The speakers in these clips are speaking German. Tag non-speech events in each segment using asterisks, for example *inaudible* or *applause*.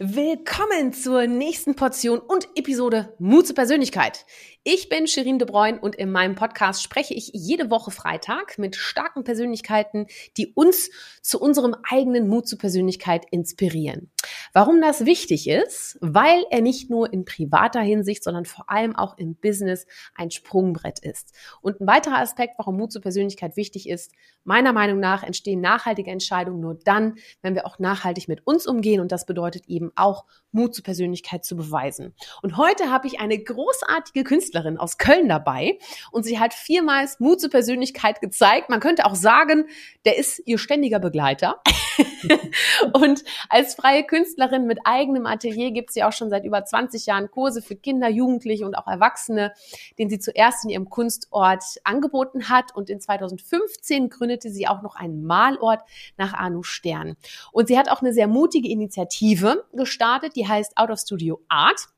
Willkommen zur nächsten Portion und Episode Mut zur Persönlichkeit. Ich bin Shirin De Bruyne und in meinem Podcast spreche ich jede Woche Freitag mit starken Persönlichkeiten, die uns zu unserem eigenen Mut zur Persönlichkeit inspirieren. Warum das wichtig ist? Weil er nicht nur in privater Hinsicht, sondern vor allem auch im Business ein Sprungbrett ist. Und ein weiterer Aspekt, warum Mut zur Persönlichkeit wichtig ist, meiner Meinung nach entstehen nachhaltige Entscheidungen nur dann, wenn wir auch nachhaltig mit uns umgehen. Und das bedeutet eben auch Mut zur Persönlichkeit zu beweisen. Und heute habe ich eine großartige Künstlerin aus Köln dabei und sie hat viermals Mut zur Persönlichkeit gezeigt. Man könnte auch sagen, der ist ihr ständiger Begleiter. *laughs* und als freie Künstlerin mit eigenem Atelier gibt sie auch schon seit über 20 Jahren Kurse für Kinder, Jugendliche und auch Erwachsene, den sie zuerst in ihrem Kunstort angeboten hat. Und in 2015 gründete sie auch noch einen Malort nach Arno Stern. Und sie hat auch eine sehr mutige Initiative gestartet, die heißt Out of Studio Art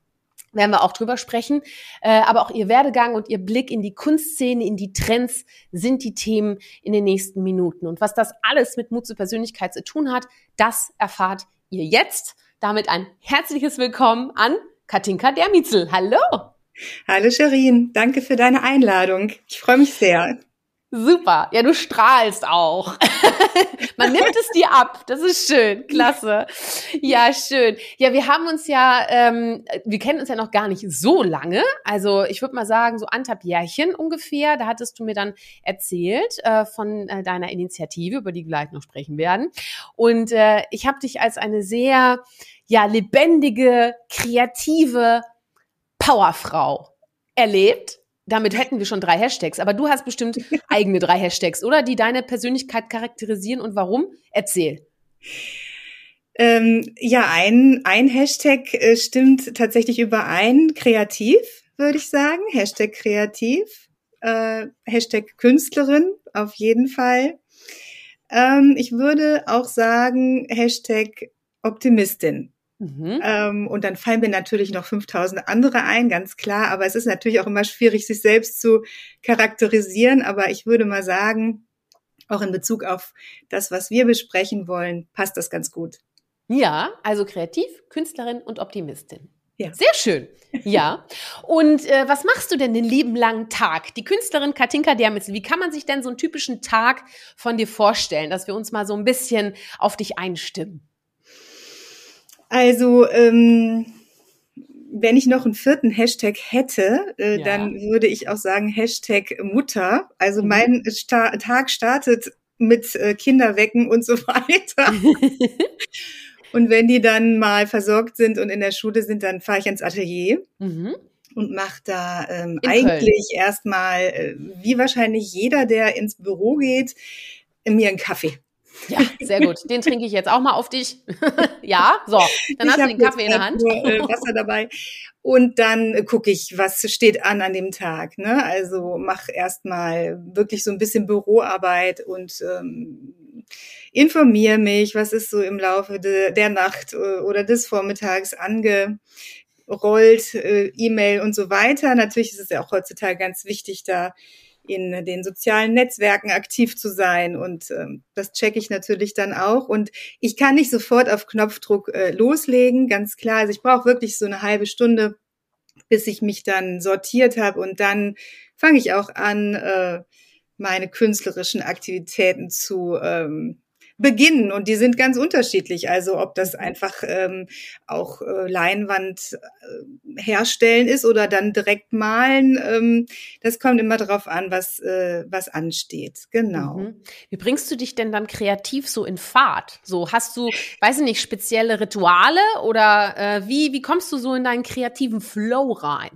werden wir auch drüber sprechen. Äh, aber auch ihr Werdegang und ihr Blick in die Kunstszene, in die Trends sind die Themen in den nächsten Minuten. Und was das alles mit Mut zur Persönlichkeit zu tun hat, das erfahrt ihr jetzt. Damit ein herzliches Willkommen an Katinka Dermitzel. Hallo! Hallo Sherin, danke für deine Einladung. Ich freue mich sehr. Super. Ja, du strahlst auch. *laughs* Nimmt es dir ab. Das ist schön. Klasse. Ja, schön. Ja, wir haben uns ja, ähm, wir kennen uns ja noch gar nicht so lange. Also ich würde mal sagen, so anderthalb Jährchen ungefähr. Da hattest du mir dann erzählt äh, von äh, deiner Initiative, über die wir gleich noch sprechen werden. Und äh, ich habe dich als eine sehr, ja, lebendige, kreative Powerfrau erlebt damit hätten wir schon drei Hashtags. Aber du hast bestimmt *laughs* eigene drei Hashtags, oder? Die deine Persönlichkeit charakterisieren und warum? Erzähl. Ähm, ja, ein, ein Hashtag äh, stimmt tatsächlich überein. Kreativ, würde ich sagen. Hashtag kreativ. Äh, Hashtag Künstlerin, auf jeden Fall. Ähm, ich würde auch sagen, Hashtag Optimistin. Mhm. Ähm, und dann fallen mir natürlich noch 5000 andere ein, ganz klar. Aber es ist natürlich auch immer schwierig, sich selbst zu charakterisieren. Aber ich würde mal sagen, auch in Bezug auf das, was wir besprechen wollen, passt das ganz gut. Ja, also kreativ, Künstlerin und Optimistin. Ja. Sehr schön. Ja. Und äh, was machst du denn den lieben langen Tag? Die Künstlerin Katinka Dermitzel, wie kann man sich denn so einen typischen Tag von dir vorstellen, dass wir uns mal so ein bisschen auf dich einstimmen? Also, ähm, wenn ich noch einen vierten Hashtag hätte, äh, ja. dann würde ich auch sagen Hashtag Mutter. Also mhm. mein Sta Tag startet mit äh, Kinderwecken und so *laughs* weiter. *laughs* und wenn die dann mal versorgt sind und in der Schule sind, dann fahre ich ins Atelier. Mhm und mache da ähm, eigentlich erstmal, äh, wie wahrscheinlich jeder, der ins Büro geht, mir einen Kaffee. Ja, sehr gut. Den trinke ich jetzt auch mal auf dich. *laughs* ja, so. Dann ich hast du den Kaffee in der Hand. Nur, äh, Wasser dabei. Und dann äh, gucke ich, was steht an an dem Tag. Ne? Also mach erstmal wirklich so ein bisschen Büroarbeit und ähm, informiere mich, was ist so im Laufe de, der Nacht äh, oder des Vormittags angerollt, äh, E-Mail und so weiter. Natürlich ist es ja auch heutzutage ganz wichtig, da in den sozialen Netzwerken aktiv zu sein. Und ähm, das checke ich natürlich dann auch. Und ich kann nicht sofort auf Knopfdruck äh, loslegen, ganz klar. Also ich brauche wirklich so eine halbe Stunde, bis ich mich dann sortiert habe. Und dann fange ich auch an, äh, meine künstlerischen Aktivitäten zu ähm, beginnen und die sind ganz unterschiedlich. Also ob das einfach ähm, auch äh, Leinwand äh, herstellen ist oder dann direkt malen, ähm, das kommt immer darauf an, was äh, was ansteht. Genau. Mhm. Wie bringst du dich denn dann kreativ so in Fahrt? So hast du, weiß ich nicht, spezielle Rituale oder äh, wie wie kommst du so in deinen kreativen Flow rein?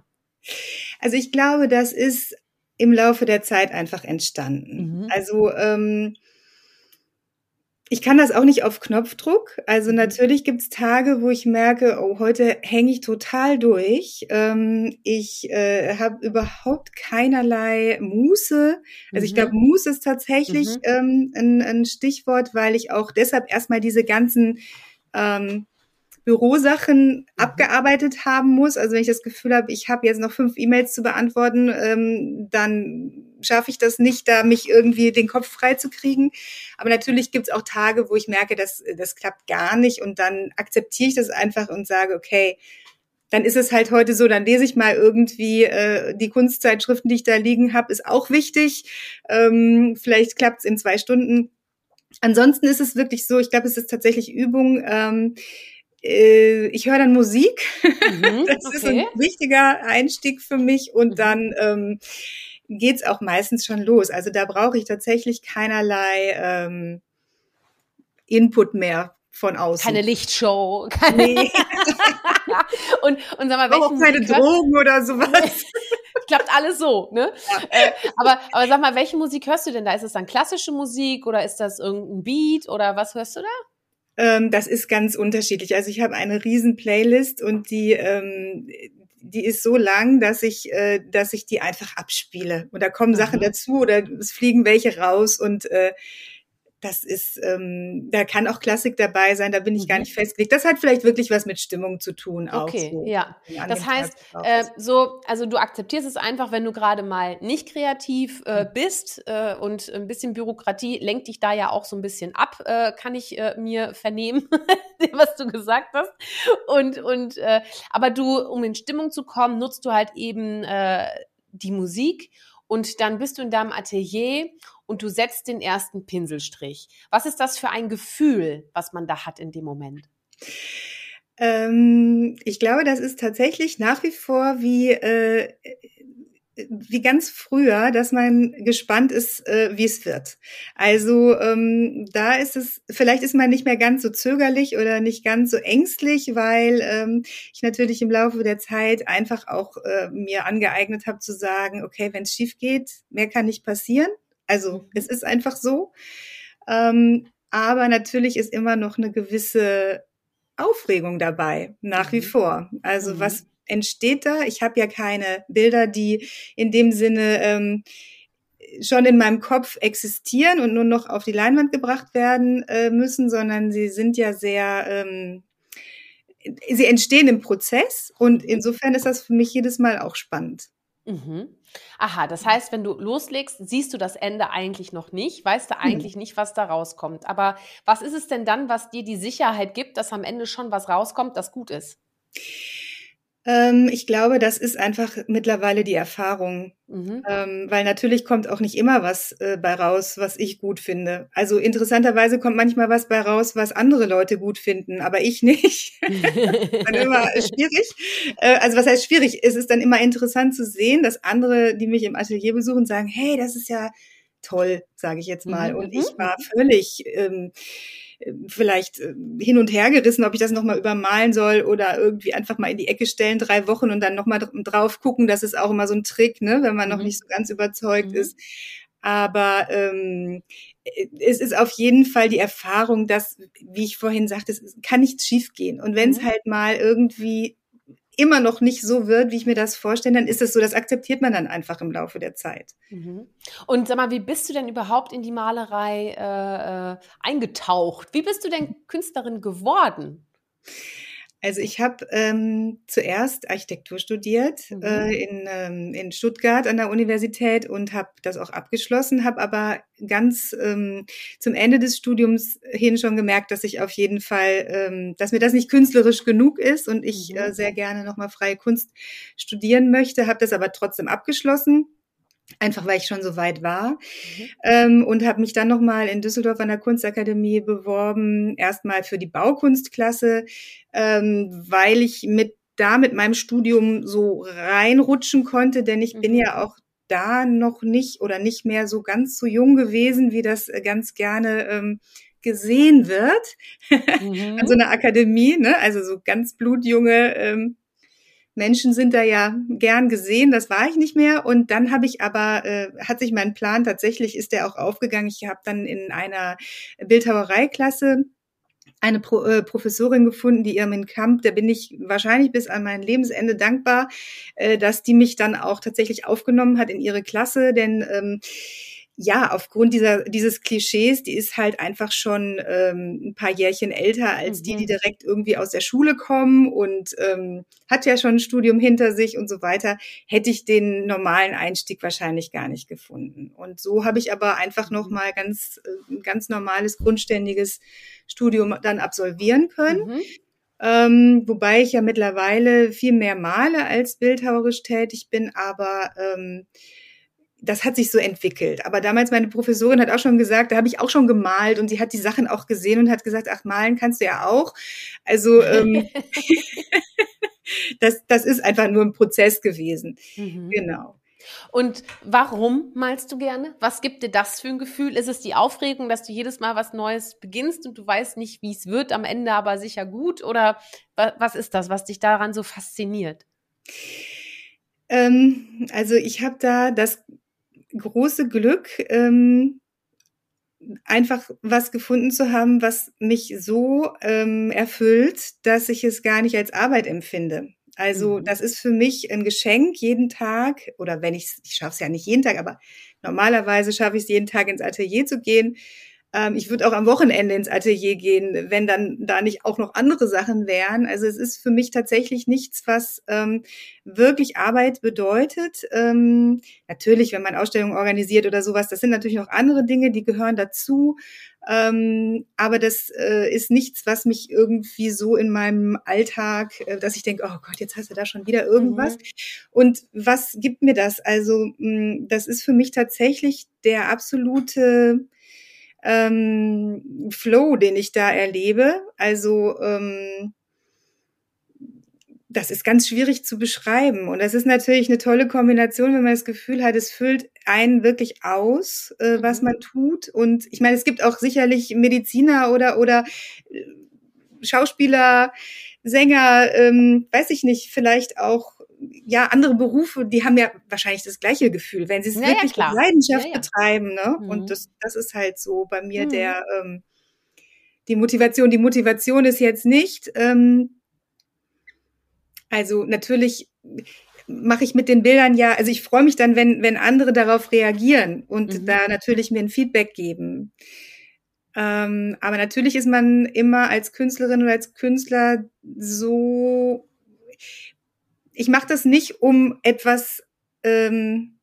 Also ich glaube, das ist im Laufe der Zeit einfach entstanden. Mhm. Also ähm, ich kann das auch nicht auf Knopfdruck. Also mhm. natürlich gibt's Tage, wo ich merke, oh, heute hänge ich total durch. Ähm, ich äh, habe überhaupt keinerlei Muße. Also mhm. ich glaube, Muße ist tatsächlich mhm. ähm, ein, ein, Stichwort, weil ich auch deshalb erstmal diese ganzen ähm, Bürosachen mhm. abgearbeitet haben muss. Also wenn ich das Gefühl habe, ich habe jetzt noch fünf E-Mails zu beantworten, ähm, dann schaffe ich das nicht, da mich irgendwie den Kopf frei zu kriegen. Aber natürlich gibt es auch Tage, wo ich merke, dass das klappt gar nicht und dann akzeptiere ich das einfach und sage, okay, dann ist es halt heute so, dann lese ich mal irgendwie äh, die Kunstzeitschriften, die ich da liegen habe, ist auch wichtig. Ähm, vielleicht klappt es in zwei Stunden. Ansonsten ist es wirklich so, ich glaube, es ist tatsächlich Übung. Ähm, äh, ich höre dann Musik. Mhm, *laughs* das okay. ist ein wichtiger Einstieg für mich. Und mhm. dann ähm, geht's auch meistens schon los. Also da brauche ich tatsächlich keinerlei ähm, Input mehr von außen. Keine Lichtshow. Keine nee. *laughs* und, und sag mal, welche auch keine Musik Drogen oder sowas. *laughs* Klappt alles so, ne? Ja. Äh, aber, aber sag mal, welche Musik hörst du denn da? Ist es dann klassische Musik oder ist das irgendein Beat oder was hörst du da? Ähm, das ist ganz unterschiedlich. Also ich habe eine riesen Playlist und die ähm, die ist so lang, dass ich, äh, dass ich die einfach abspiele. Und da kommen. Sachen dazu oder es fliegen welche raus und äh, das ist, ähm, da kann auch Klassik dabei sein, da bin ich mhm. gar nicht festgelegt. Das hat vielleicht wirklich was mit Stimmung zu tun auch. Okay, so, ja. Das heißt, äh, so, also du akzeptierst es einfach, wenn du gerade mal nicht kreativ äh, mhm. bist äh, und ein bisschen Bürokratie lenkt dich da ja auch so ein bisschen ab, äh, kann ich äh, mir vernehmen, *laughs* was du gesagt hast. Und, und äh, aber du, um in Stimmung zu kommen, nutzt du halt eben die Musik und dann bist du in deinem Atelier und du setzt den ersten Pinselstrich. Was ist das für ein Gefühl, was man da hat in dem Moment? Ähm, ich glaube, das ist tatsächlich nach wie vor wie äh, wie ganz früher, dass man gespannt ist, äh, wie es wird. Also ähm, da ist es, vielleicht ist man nicht mehr ganz so zögerlich oder nicht ganz so ängstlich, weil ähm, ich natürlich im Laufe der Zeit einfach auch äh, mir angeeignet habe zu sagen, okay, wenn es schief geht, mehr kann nicht passieren. Also es ist einfach so. Ähm, aber natürlich ist immer noch eine gewisse Aufregung dabei, nach wie mhm. vor. Also mhm. was entsteht da? Ich habe ja keine Bilder, die in dem Sinne ähm, schon in meinem Kopf existieren und nur noch auf die Leinwand gebracht werden äh, müssen, sondern sie sind ja sehr, ähm, sie entstehen im Prozess und mhm. insofern ist das für mich jedes Mal auch spannend. Mhm. Aha, das heißt, wenn du loslegst, siehst du das Ende eigentlich noch nicht, weißt du eigentlich mhm. nicht, was da rauskommt. Aber was ist es denn dann, was dir die Sicherheit gibt, dass am Ende schon was rauskommt, das gut ist? Ähm, ich glaube, das ist einfach mittlerweile die Erfahrung. Mhm. Ähm, weil natürlich kommt auch nicht immer was äh, bei raus, was ich gut finde. Also interessanterweise kommt manchmal was bei raus, was andere Leute gut finden, aber ich nicht. *laughs* dann immer schwierig. Äh, also was heißt schwierig? Es ist dann immer interessant zu sehen, dass andere, die mich im Atelier besuchen, sagen, hey, das ist ja toll, sage ich jetzt mal. Mhm. Und ich war völlig ähm, vielleicht äh, hin und her gerissen, ob ich das nochmal übermalen soll oder irgendwie einfach mal in die Ecke stellen, drei Wochen und dann nochmal drauf gucken. Das ist auch immer so ein Trick, ne, wenn man mhm. noch nicht so ganz überzeugt mhm. ist. Aber ähm, es ist auf jeden Fall die Erfahrung, dass, wie ich vorhin sagte, es kann nichts schiefgehen. Und wenn es mhm. halt mal irgendwie immer noch nicht so wird, wie ich mir das vorstelle, dann ist es so, das akzeptiert man dann einfach im Laufe der Zeit. Mhm. Und sag mal, wie bist du denn überhaupt in die Malerei äh, äh eingetaucht? Wie bist du denn Künstlerin geworden? Also ich habe ähm, zuerst Architektur studiert mhm. äh, in, ähm, in Stuttgart an der Universität und habe das auch abgeschlossen, habe aber ganz ähm, zum Ende des Studiums hin schon gemerkt, dass ich auf jeden Fall, ähm, dass mir das nicht künstlerisch genug ist und ich mhm. äh, sehr gerne nochmal freie Kunst studieren möchte, habe das aber trotzdem abgeschlossen einfach weil ich schon so weit war mhm. ähm, und habe mich dann noch mal in Düsseldorf an der Kunstakademie beworben, erstmal für die Baukunstklasse, ähm, weil ich mit da mit meinem Studium so reinrutschen konnte, denn ich mhm. bin ja auch da noch nicht oder nicht mehr so ganz so jung gewesen, wie das äh, ganz gerne ähm, gesehen wird mhm. *laughs* an so einer Akademie, ne? Also so ganz blutjunge ähm, Menschen sind da ja gern gesehen, das war ich nicht mehr. Und dann habe ich aber, äh, hat sich mein Plan tatsächlich, ist der auch aufgegangen. Ich habe dann in einer Bildhauereiklasse eine Pro, äh, Professorin gefunden, die Irmin Kamp, der bin ich wahrscheinlich bis an mein Lebensende dankbar, äh, dass die mich dann auch tatsächlich aufgenommen hat in ihre Klasse, denn ähm, ja, aufgrund dieser, dieses Klischees, die ist halt einfach schon ähm, ein paar Jährchen älter als mhm. die, die mhm. direkt irgendwie aus der Schule kommen und ähm, hat ja schon ein Studium hinter sich und so weiter, hätte ich den normalen Einstieg wahrscheinlich gar nicht gefunden. Und so habe ich aber einfach nochmal ganz, äh, ein ganz normales, grundständiges Studium dann absolvieren können. Mhm. Ähm, wobei ich ja mittlerweile viel mehr male als bildhauerisch tätig bin, aber ähm, das hat sich so entwickelt. Aber damals meine Professorin hat auch schon gesagt, da habe ich auch schon gemalt und sie hat die Sachen auch gesehen und hat gesagt, ach, malen kannst du ja auch. Also ähm, *laughs* *laughs* das, das ist einfach nur ein Prozess gewesen. Mhm. Genau. Und warum malst du gerne? Was gibt dir das für ein Gefühl? Ist es die Aufregung, dass du jedes Mal was Neues beginnst und du weißt nicht, wie es wird, am Ende aber sicher gut? Oder was ist das, was dich daran so fasziniert? Ähm, also ich habe da das große Glück, ähm, einfach was gefunden zu haben, was mich so ähm, erfüllt, dass ich es gar nicht als Arbeit empfinde. Also mhm. das ist für mich ein Geschenk jeden Tag oder wenn ich ich schaffe es ja nicht jeden Tag, aber normalerweise schaffe ich es jeden Tag ins Atelier zu gehen ähm, ich würde auch am Wochenende ins Atelier gehen, wenn dann da nicht auch noch andere Sachen wären. Also es ist für mich tatsächlich nichts, was ähm, wirklich Arbeit bedeutet. Ähm, natürlich, wenn man Ausstellungen organisiert oder sowas, das sind natürlich noch andere Dinge, die gehören dazu. Ähm, aber das äh, ist nichts, was mich irgendwie so in meinem Alltag, äh, dass ich denke, oh Gott, jetzt hast du da schon wieder irgendwas. Mhm. Und was gibt mir das? Also mh, das ist für mich tatsächlich der absolute ähm, Flow, den ich da erlebe. Also ähm, das ist ganz schwierig zu beschreiben. Und das ist natürlich eine tolle Kombination, wenn man das Gefühl hat, es füllt einen wirklich aus, äh, was mhm. man tut. Und ich meine, es gibt auch sicherlich Mediziner oder, oder äh, Schauspieler, Sänger, ähm, weiß ich nicht, vielleicht auch ja, andere Berufe, die haben ja wahrscheinlich das gleiche Gefühl, wenn sie es ja, wirklich ja, mit Leidenschaft ja, betreiben. Ne? Mhm. Und das, das ist halt so bei mir mhm. der ähm, die Motivation. Die Motivation ist jetzt nicht, ähm, also natürlich mache ich mit den Bildern ja, also ich freue mich dann, wenn, wenn andere darauf reagieren und mhm. da natürlich mir ein Feedback geben. Ähm, aber natürlich ist man immer als Künstlerin oder als Künstler so ich mache das nicht, um etwas, ähm,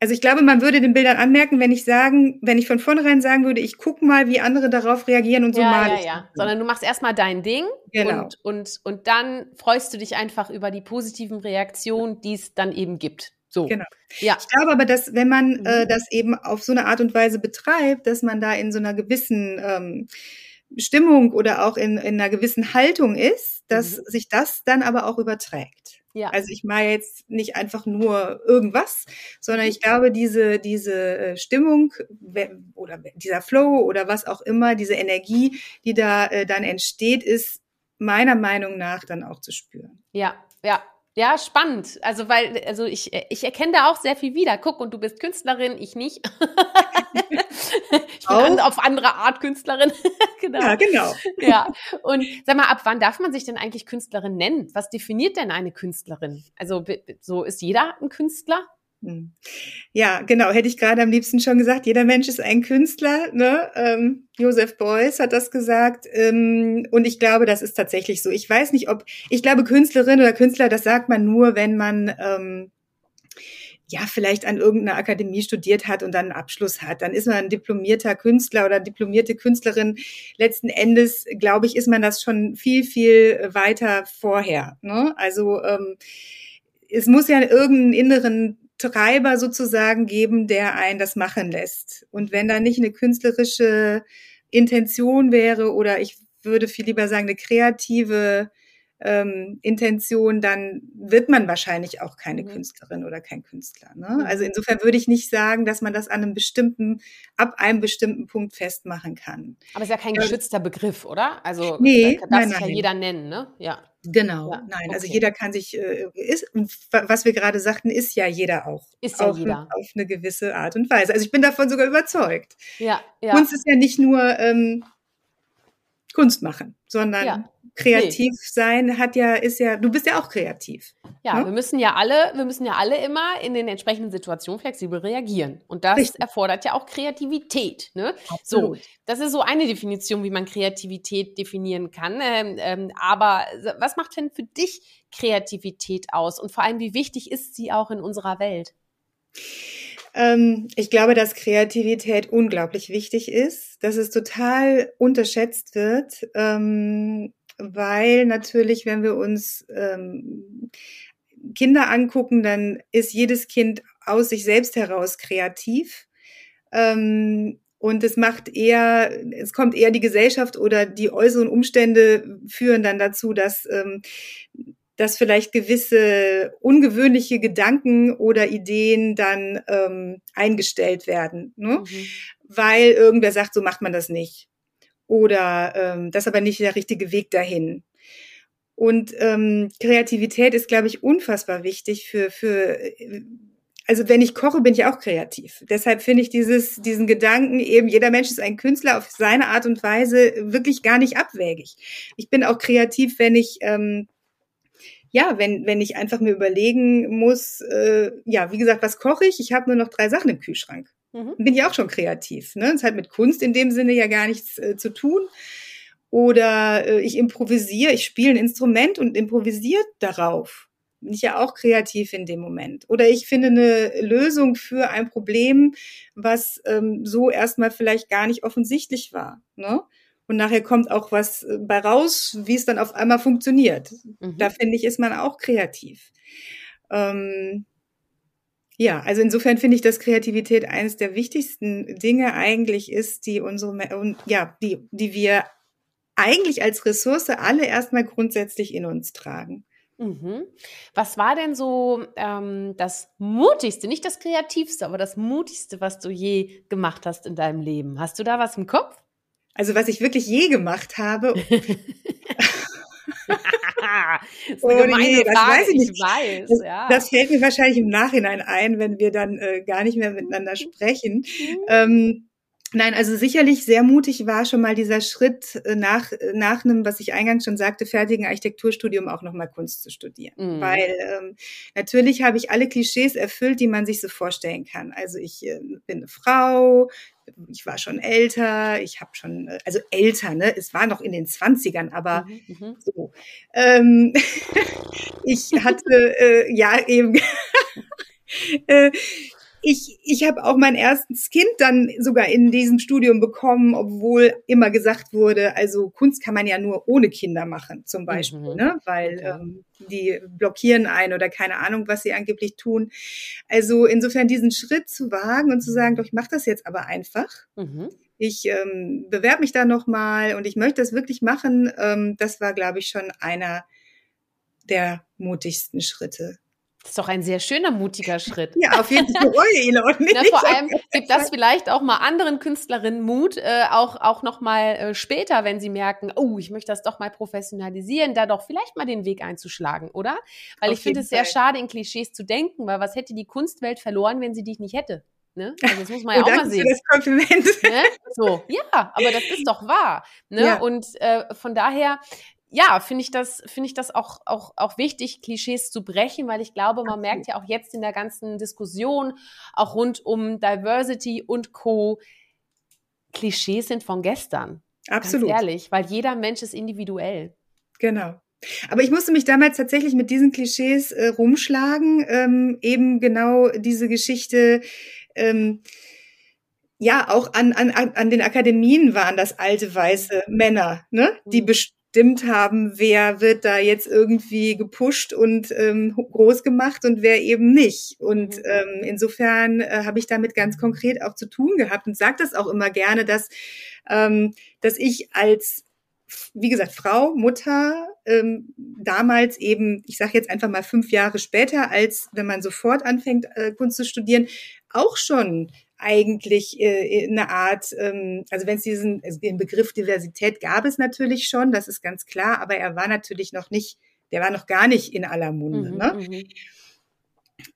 also ich glaube, man würde den Bildern anmerken, wenn ich sagen, wenn ich von vornherein sagen würde, ich gucke mal, wie andere darauf reagieren und so ja, mal. Ja, ja, sondern du machst erstmal dein Ding genau. und, und, und dann freust du dich einfach über die positiven Reaktionen, die es dann eben gibt. So. Genau. Ja. Ich glaube aber, dass wenn man mhm. äh, das eben auf so eine Art und Weise betreibt, dass man da in so einer gewissen ähm, Stimmung oder auch in, in einer gewissen Haltung ist, dass mhm. sich das dann aber auch überträgt. Ja. Also ich meine jetzt nicht einfach nur irgendwas, sondern ich glaube, diese, diese äh, Stimmung oder dieser Flow oder was auch immer, diese Energie, die da äh, dann entsteht, ist meiner Meinung nach dann auch zu spüren. Ja, ja, ja, spannend. Also, weil, also ich, ich erkenne da auch sehr viel wieder. Guck, und du bist Künstlerin, ich nicht. *laughs* ich bin an, auf andere Art Künstlerin. *laughs* genau. Ja, genau. ja. Und sag mal, ab wann darf man sich denn eigentlich Künstlerin nennen? Was definiert denn eine Künstlerin? Also, so ist jeder ein Künstler? Hm. Ja, genau, hätte ich gerade am liebsten schon gesagt, jeder Mensch ist ein Künstler. Ne? Ähm, Joseph Beuys hat das gesagt. Ähm, und ich glaube, das ist tatsächlich so. Ich weiß nicht, ob, ich glaube, Künstlerin oder Künstler, das sagt man nur, wenn man ähm, ja vielleicht an irgendeiner Akademie studiert hat und dann einen Abschluss hat. Dann ist man ein diplomierter Künstler oder diplomierte Künstlerin. Letzten Endes, glaube ich, ist man das schon viel, viel weiter vorher. Ne? Also ähm, es muss ja irgendeinen inneren Treiber sozusagen geben, der einen das machen lässt. Und wenn da nicht eine künstlerische Intention wäre oder ich würde viel lieber sagen, eine kreative ähm, Intention, dann wird man wahrscheinlich auch keine mhm. Künstlerin oder kein Künstler. Ne? Mhm. Also insofern würde ich nicht sagen, dass man das an einem bestimmten, ab einem bestimmten Punkt festmachen kann. Aber es ist ja kein geschützter Begriff, oder? Also nee, darf nein, sich ja jeder nennen, ne? Ja. Genau, ja, nein, also okay. also jeder kann sich, äh, ist, was wir gerade sagten, ist ja jeder auch. Ist ja auf, jeder. Auf eine gewisse Art und Weise. Also ich bin davon sogar überzeugt. Ja, ja. Kunst ist ja nicht nur ähm, Kunst machen, sondern ja. Kreativ nee. sein hat ja, ist ja, du bist ja auch kreativ. Ja, ne? wir müssen ja alle, wir müssen ja alle immer in den entsprechenden Situationen flexibel reagieren. Und das Richtig. erfordert ja auch Kreativität. Ne? So, das ist so eine Definition, wie man Kreativität definieren kann. Ähm, ähm, aber was macht denn für dich Kreativität aus? Und vor allem, wie wichtig ist sie auch in unserer Welt? Ähm, ich glaube, dass Kreativität unglaublich wichtig ist, dass es total unterschätzt wird, ähm, weil natürlich, wenn wir uns ähm, Kinder angucken, dann ist jedes Kind aus sich selbst heraus kreativ. Ähm, und es macht eher, es kommt eher die Gesellschaft oder die äußeren Umstände führen dann dazu, dass ähm, dass vielleicht gewisse ungewöhnliche Gedanken oder Ideen dann ähm, eingestellt werden, ne? Mhm. weil irgendwer sagt, so macht man das nicht. Oder ähm, das ist aber nicht der richtige Weg dahin. Und ähm, Kreativität ist, glaube ich, unfassbar wichtig für, für also wenn ich koche, bin ich auch kreativ. Deshalb finde ich dieses, diesen Gedanken eben, jeder Mensch ist ein Künstler auf seine Art und Weise wirklich gar nicht abwägig. Ich bin auch kreativ, wenn ich ähm, ja, wenn, wenn ich einfach mir überlegen muss, äh, ja, wie gesagt, was koche ich? Ich habe nur noch drei Sachen im Kühlschrank. Mhm. Bin ich auch schon kreativ. Ne? Das hat mit Kunst in dem Sinne ja gar nichts äh, zu tun. Oder äh, ich improvisiere, ich spiele ein Instrument und improvisiere darauf. Bin ich ja auch kreativ in dem Moment. Oder ich finde eine Lösung für ein Problem, was ähm, so erstmal vielleicht gar nicht offensichtlich war. Ne? und nachher kommt auch was äh, bei raus, wie es dann auf einmal funktioniert. Mhm. Da finde ich, ist man auch kreativ. Ähm, ja, also insofern finde ich, dass Kreativität eines der wichtigsten Dinge eigentlich ist, die unsere, ja, die, die wir eigentlich als Ressource alle erstmal grundsätzlich in uns tragen. Mhm. Was war denn so ähm, das Mutigste, nicht das Kreativste, aber das Mutigste, was du je gemacht hast in deinem Leben? Hast du da was im Kopf? Also was ich wirklich je gemacht habe. *laughs* das ist eine oh, nee, das Frage, weiß ich, nicht. ich weiß. Das, ja. das fällt mir wahrscheinlich im Nachhinein ein, wenn wir dann äh, gar nicht mehr miteinander sprechen. Ähm, Nein, also sicherlich sehr mutig war schon mal dieser Schritt äh, nach, äh, nach einem, was ich eingangs schon sagte, fertigen Architekturstudium auch nochmal Kunst zu studieren. Mhm. Weil ähm, natürlich habe ich alle Klischees erfüllt, die man sich so vorstellen kann. Also ich äh, bin eine Frau, ich war schon älter, ich habe schon, äh, also älter, ne? Es war noch in den Zwanzigern, aber mhm, mhm. so. Ähm, *laughs* ich hatte äh, ja eben *laughs* äh, ich, ich habe auch mein erstes Kind dann sogar in diesem Studium bekommen, obwohl immer gesagt wurde, also Kunst kann man ja nur ohne Kinder machen, zum Beispiel, mhm. ne? weil okay. ähm, die blockieren ein oder keine Ahnung, was sie angeblich tun. Also insofern diesen Schritt zu wagen und zu sagen, doch ich mache das jetzt aber einfach. Mhm. Ich ähm, bewerbe mich da nochmal und ich möchte das wirklich machen. Ähm, das war, glaube ich, schon einer der mutigsten Schritte. Das ist doch ein sehr schöner, mutiger Schritt. Ja, auf jeden Fall bereue ihn auch nicht. Na, vor allem gibt das vielleicht auch mal anderen Künstlerinnen Mut, äh, auch, auch noch mal äh, später, wenn sie merken, oh, ich möchte das doch mal professionalisieren, da doch vielleicht mal den Weg einzuschlagen, oder? Weil auf ich finde es sehr schade, in Klischees zu denken, weil was hätte die Kunstwelt verloren, wenn sie dich nicht hätte? Ne? Also das muss man ja oh, auch mal sehen. Für das Kompliment. Ne? So, ja, aber das ist doch wahr. Ne? Ja. Und äh, von daher ja, finde ich das, finde ich das auch, auch, auch wichtig, Klischees zu brechen, weil ich glaube, man merkt ja auch jetzt in der ganzen Diskussion, auch rund um Diversity und Co., Klischees sind von gestern. Absolut. Ganz ehrlich, weil jeder Mensch ist individuell. Genau. Aber ich musste mich damals tatsächlich mit diesen Klischees äh, rumschlagen, ähm, eben genau diese Geschichte, ähm, ja, auch an, an, an den Akademien waren das alte weiße Männer, ne? Die mhm bestimmt haben, wer wird da jetzt irgendwie gepusht und ähm, groß gemacht und wer eben nicht. Und mhm. ähm, insofern äh, habe ich damit ganz konkret auch zu tun gehabt und sage das auch immer gerne, dass, ähm, dass ich als wie gesagt, Frau, Mutter, ähm, damals eben, ich sage jetzt einfach mal fünf Jahre später, als wenn man sofort anfängt, äh, Kunst zu studieren, auch schon eigentlich äh, eine Art, ähm, also wenn es diesen also den Begriff Diversität gab es natürlich schon, das ist ganz klar, aber er war natürlich noch nicht, der war noch gar nicht in aller Munde. Mhm, ne?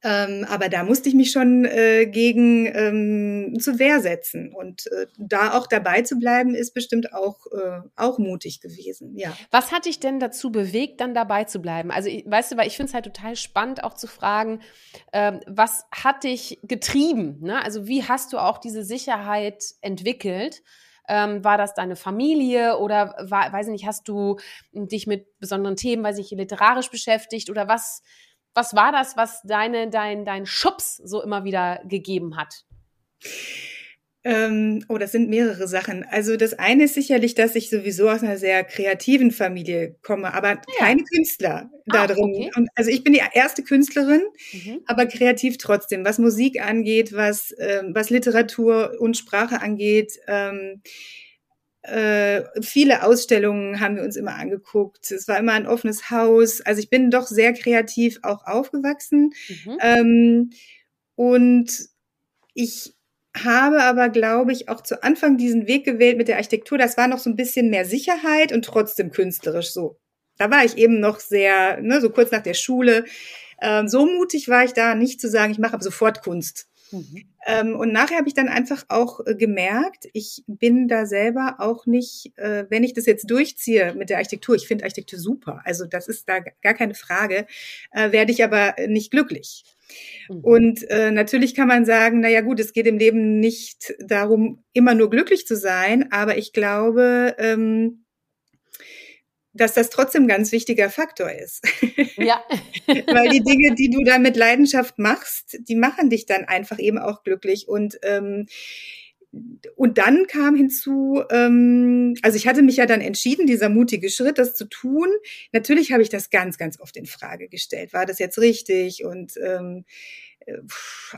Ähm, aber da musste ich mich schon äh, gegen ähm, zur Wehr setzen. Und äh, da auch dabei zu bleiben, ist bestimmt auch, äh, auch mutig gewesen. Ja. Was hat dich denn dazu bewegt, dann dabei zu bleiben? Also, weißt du, weil ich finde es halt total spannend, auch zu fragen, ähm, was hat dich getrieben? Ne? Also, wie hast du auch diese Sicherheit entwickelt? Ähm, war das deine Familie oder war, weiß ich nicht, hast du dich mit besonderen Themen, weiß ich, literarisch beschäftigt oder was? Was war das, was deine, dein, dein Schubs so immer wieder gegeben hat? Ähm, oh, das sind mehrere Sachen. Also das eine ist sicherlich, dass ich sowieso aus einer sehr kreativen Familie komme, aber ja. keine Künstler da ah, drin. Okay. Und also ich bin die erste Künstlerin, mhm. aber kreativ trotzdem, was Musik angeht, was, äh, was Literatur und Sprache angeht. Ähm, äh, viele Ausstellungen haben wir uns immer angeguckt. Es war immer ein offenes Haus. Also ich bin doch sehr kreativ auch aufgewachsen. Mhm. Ähm, und ich habe aber, glaube ich, auch zu Anfang diesen Weg gewählt mit der Architektur. Das war noch so ein bisschen mehr Sicherheit und trotzdem künstlerisch so. Da war ich eben noch sehr, ne, so kurz nach der Schule. Ähm, so mutig war ich da, nicht zu sagen, ich mache ab sofort Kunst. Mhm. Ähm, und nachher habe ich dann einfach auch äh, gemerkt, ich bin da selber auch nicht, äh, wenn ich das jetzt durchziehe mit der Architektur, ich finde Architektur super, also das ist da gar keine Frage, äh, werde ich aber nicht glücklich. Mhm. Und äh, natürlich kann man sagen, na ja gut, es geht im Leben nicht darum, immer nur glücklich zu sein, aber ich glaube, ähm, dass das trotzdem ein ganz wichtiger Faktor ist. *laughs* Ja. Weil die Dinge, die du da mit Leidenschaft machst, die machen dich dann einfach eben auch glücklich. Und ähm, und dann kam hinzu, ähm, also ich hatte mich ja dann entschieden, dieser mutige Schritt, das zu tun. Natürlich habe ich das ganz, ganz oft in Frage gestellt. War das jetzt richtig? Und ähm, äh,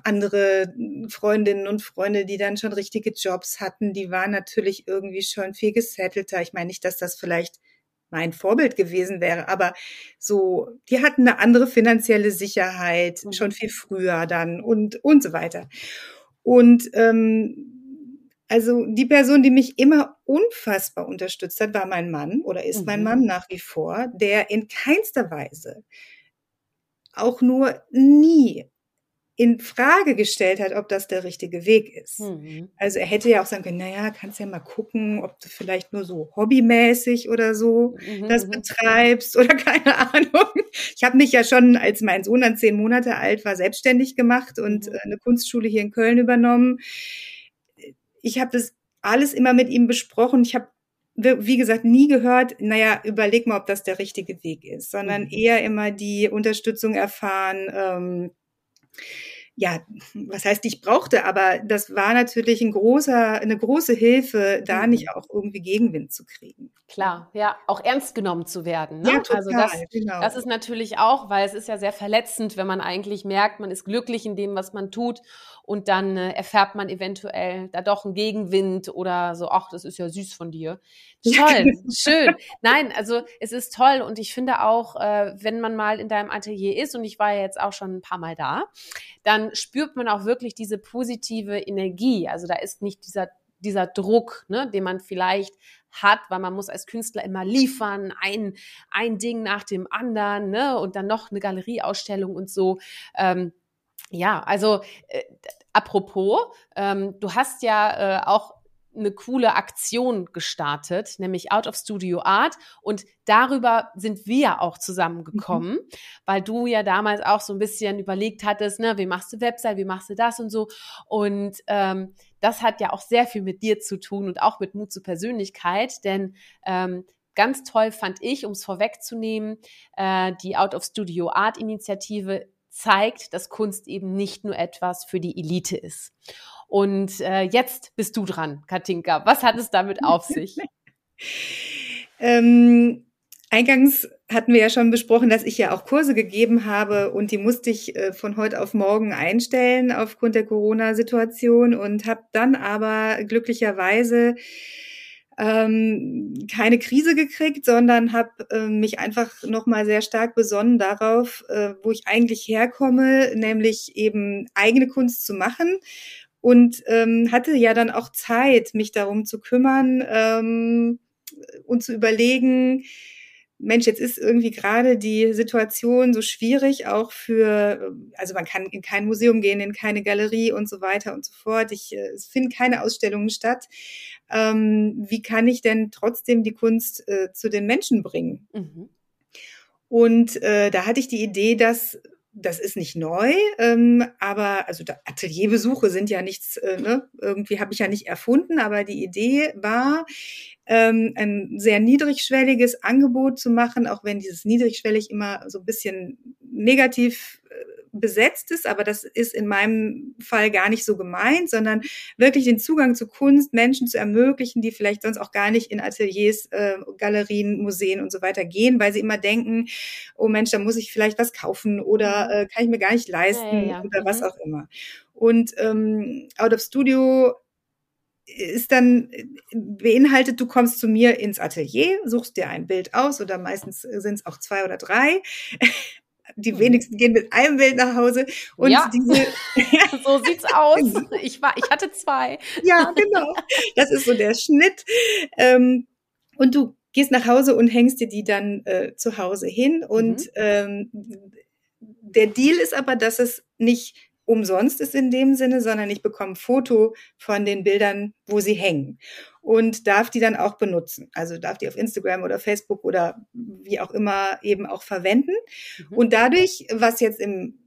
andere Freundinnen und Freunde, die dann schon richtige Jobs hatten, die waren natürlich irgendwie schon viel gesettelter. Ich meine nicht, dass das vielleicht mein Vorbild gewesen wäre. Aber so, die hatten eine andere finanzielle Sicherheit mhm. schon viel früher dann und, und so weiter. Und ähm, also die Person, die mich immer unfassbar unterstützt hat, war mein Mann oder ist mhm. mein Mann nach wie vor, der in keinster Weise auch nur nie in Frage gestellt hat, ob das der richtige Weg ist. Mhm. Also er hätte ja auch sagen können, naja, kannst ja mal gucken, ob du vielleicht nur so hobbymäßig oder so mhm. das mhm. betreibst oder *laughs* keine Ahnung. Ich habe mich ja schon, als mein Sohn dann zehn Monate alt war, selbstständig gemacht und mhm. Äh, eine Kunstschule hier in Köln übernommen. Ich habe das alles immer mit ihm besprochen. Ich habe wie gesagt, nie gehört, naja, überleg mal, ob das der richtige Weg ist, sondern mhm. eher immer die Unterstützung erfahren, ähm, ja, was heißt, ich brauchte, aber das war natürlich ein großer, eine große Hilfe, da mhm. nicht auch irgendwie Gegenwind zu kriegen. Klar, ja, auch ernst genommen zu werden. Ne? Ja, total, also das, genau. das ist natürlich auch, weil es ist ja sehr verletzend, wenn man eigentlich merkt, man ist glücklich in dem, was man tut und dann äh, erfährt man eventuell da doch einen Gegenwind oder so, ach, das ist ja süß von dir. Toll, *laughs* schön. Nein, also es ist toll und ich finde auch, äh, wenn man mal in deinem Atelier ist und ich war ja jetzt auch schon ein paar Mal da, dann spürt man auch wirklich diese positive Energie. Also da ist nicht dieser dieser Druck, ne, den man vielleicht hat, weil man muss als Künstler immer liefern, ein, ein Ding nach dem anderen, ne, und dann noch eine Galerieausstellung und so. Ähm, ja, also äh, apropos, ähm, du hast ja äh, auch eine coole Aktion gestartet, nämlich Out of Studio Art. Und darüber sind wir auch zusammengekommen, mhm. weil du ja damals auch so ein bisschen überlegt hattest, ne, wie machst du Website, wie machst du das und so. Und ähm, das hat ja auch sehr viel mit dir zu tun und auch mit Mut zur Persönlichkeit, denn ähm, ganz toll fand ich, um es vorwegzunehmen, äh, die Out of Studio Art Initiative zeigt, dass Kunst eben nicht nur etwas für die Elite ist. Und äh, jetzt bist du dran, Katinka. Was hat es damit *laughs* auf sich? ähm, eingangs hatten wir ja schon besprochen, dass ich ja auch Kurse gegeben habe und die musste ich äh, von heute auf morgen einstellen aufgrund der Corona-Situation und habe dann aber glücklicherweise ähm, keine Krise gekriegt, sondern habe äh, mich einfach nochmal sehr stark besonnen darauf, äh, wo ich eigentlich herkomme, nämlich eben eigene Kunst zu machen. Und ähm, hatte ja dann auch Zeit, mich darum zu kümmern ähm, und zu überlegen, Mensch, jetzt ist irgendwie gerade die Situation so schwierig, auch für, also man kann in kein Museum gehen, in keine Galerie und so weiter und so fort. Ich, äh, es finden keine Ausstellungen statt. Ähm, wie kann ich denn trotzdem die Kunst äh, zu den Menschen bringen? Mhm. Und äh, da hatte ich die Idee, dass das ist nicht neu, ähm, aber also Atelierbesuche sind ja nichts, äh, ne? irgendwie habe ich ja nicht erfunden, aber die Idee war, ähm, ein sehr niedrigschwelliges Angebot zu machen, auch wenn dieses niedrigschwellig immer so ein bisschen negativ äh, besetzt ist, aber das ist in meinem Fall gar nicht so gemeint, sondern wirklich den Zugang zu Kunst Menschen zu ermöglichen, die vielleicht sonst auch gar nicht in Ateliers, äh, Galerien, Museen und so weiter gehen, weil sie immer denken, oh Mensch, da muss ich vielleicht was kaufen oder mhm. äh, kann ich mir gar nicht leisten ja, ja, ja. oder mhm. was auch immer. Und ähm, Out of Studio ist dann beinhaltet, du kommst zu mir ins Atelier, suchst dir ein Bild aus oder meistens sind es auch zwei oder drei die wenigsten gehen mit einem Bild nach Hause. Und ja, diese, *laughs* so sieht's aus. *laughs* Ich war, ich hatte zwei. Ja, genau. Das ist so der Schnitt. Ähm, und du gehst nach Hause und hängst dir die dann äh, zu Hause hin. Und mhm. ähm, der Deal ist aber, dass es nicht umsonst ist in dem Sinne, sondern ich bekomme ein Foto von den Bildern, wo sie hängen und darf die dann auch benutzen. Also darf die auf Instagram oder Facebook oder wie auch immer eben auch verwenden. Mhm. Und dadurch, was jetzt im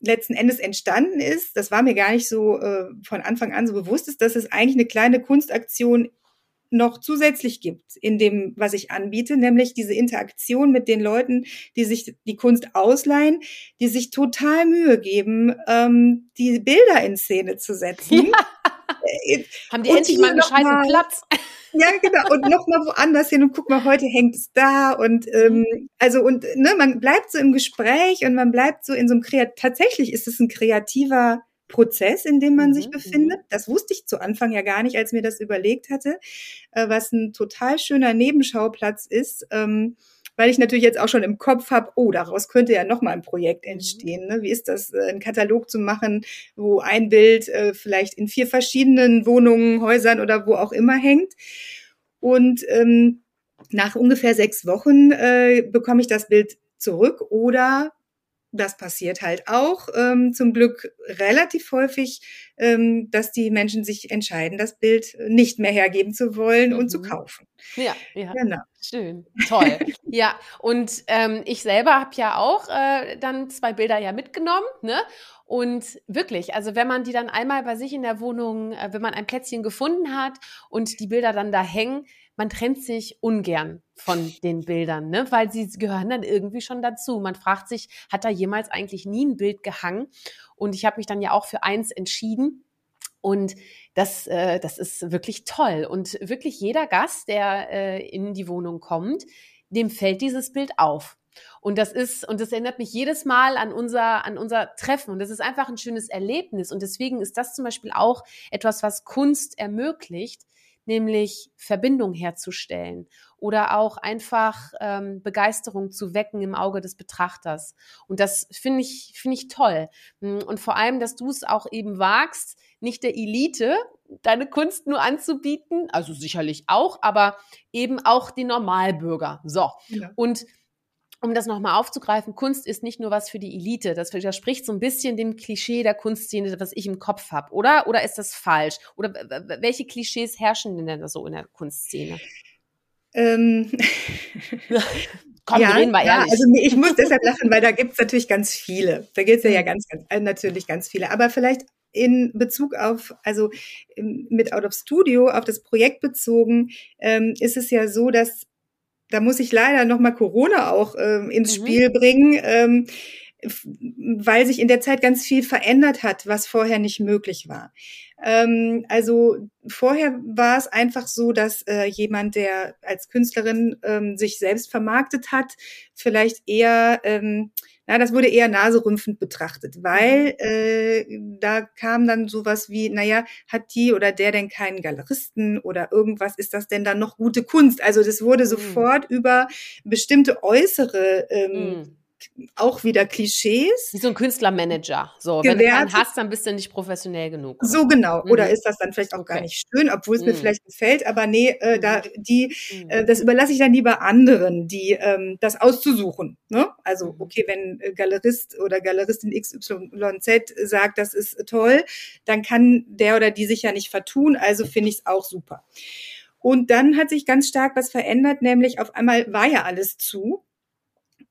letzten Endes entstanden ist, das war mir gar nicht so äh, von Anfang an so bewusst ist, dass es eigentlich eine kleine Kunstaktion noch zusätzlich gibt in dem, was ich anbiete, nämlich diese Interaktion mit den Leuten, die sich die Kunst ausleihen, die sich total Mühe geben, ähm, die Bilder in Szene zu setzen. Ja. Äh, *laughs* Haben die endlich mal einen gescheiten mal, Platz? *laughs* Ja, genau. Und noch mal woanders hin und guck mal, heute hängt es da und ähm, mhm. also und ne, man bleibt so im Gespräch und man bleibt so in so einem Kreat. Tatsächlich ist es ein kreativer Prozess, in dem man mhm, sich befindet. Mhm. Das wusste ich zu Anfang ja gar nicht, als mir das überlegt hatte, äh, was ein total schöner Nebenschauplatz ist. Ähm, weil ich natürlich jetzt auch schon im Kopf habe, oh, daraus könnte ja noch mal ein Projekt mhm. entstehen. Ne? Wie ist das, äh, einen Katalog zu machen, wo ein Bild äh, vielleicht in vier verschiedenen Wohnungen, Häusern oder wo auch immer hängt? Und ähm, nach ungefähr sechs Wochen äh, bekomme ich das Bild zurück oder das passiert halt auch ähm, zum Glück relativ häufig, ähm, dass die Menschen sich entscheiden, das Bild nicht mehr hergeben zu wollen mhm. und zu mhm. kaufen. Ja, ja. Genau. Schön, toll. ja, und ähm, ich selber habe ja auch äh, dann zwei Bilder ja mitgenommen, ne? Und wirklich, also wenn man die dann einmal bei sich in der Wohnung, äh, wenn man ein Plätzchen gefunden hat und die Bilder dann da hängen, man trennt sich ungern von den Bildern, ne? weil sie gehören dann irgendwie schon dazu. Man fragt sich, hat da jemals eigentlich nie ein Bild gehangen? Und ich habe mich dann ja auch für eins entschieden. Und das, äh, das ist wirklich toll. Und wirklich jeder Gast, der äh, in die Wohnung kommt, dem fällt dieses Bild auf. Und das ist, und das erinnert mich jedes Mal an unser, an unser Treffen. Und das ist einfach ein schönes Erlebnis. Und deswegen ist das zum Beispiel auch etwas, was Kunst ermöglicht, nämlich Verbindung herzustellen oder auch einfach ähm, Begeisterung zu wecken im Auge des Betrachters. Und das finde ich, finde ich toll. Hm, und vor allem, dass du es auch eben wagst, nicht der Elite deine Kunst nur anzubieten, also sicherlich auch, aber eben auch den Normalbürger. So. Ja. Und um das nochmal aufzugreifen, Kunst ist nicht nur was für die Elite. Das widerspricht so ein bisschen dem Klischee der Kunstszene, was ich im Kopf habe, oder? Oder ist das falsch? Oder welche Klischees herrschen denn da so in der Kunstszene? Ähm. *laughs* Komm, ja, reden wir ja, also ich muss deshalb lachen, weil da gibt es natürlich ganz viele. Da gibt es ja, ja mhm. ganz, ganz, äh, natürlich ganz viele. Aber vielleicht in Bezug auf, also mit Out of Studio, auf das Projekt bezogen, ähm, ist es ja so, dass da muss ich leider nochmal Corona auch ähm, ins mhm. Spiel bringen, ähm, weil sich in der Zeit ganz viel verändert hat, was vorher nicht möglich war. Ähm, also vorher war es einfach so, dass äh, jemand, der als Künstlerin ähm, sich selbst vermarktet hat, vielleicht eher ähm, na, das wurde eher naserümpfend betrachtet, weil mhm. äh, da kam dann sowas wie, naja, hat die oder der denn keinen Galeristen oder irgendwas, ist das denn dann noch gute Kunst? Also das wurde mhm. sofort über bestimmte äußere ähm, mhm auch wieder Klischees. Wie so ein Künstlermanager. So, wenn du keinen hast, dann bist du nicht professionell genug. Oder? So genau. Oder mhm. ist das dann vielleicht auch okay. gar nicht schön, obwohl es mhm. mir vielleicht gefällt, aber nee, äh, da mhm. die, mhm. äh, das überlasse ich dann lieber anderen, die ähm, das auszusuchen. Ne? Also mhm. okay, wenn äh, Galerist oder Galeristin XYZ sagt, das ist toll, dann kann der oder die sich ja nicht vertun. Also finde ich es auch super. Und dann hat sich ganz stark was verändert, nämlich auf einmal war ja alles zu.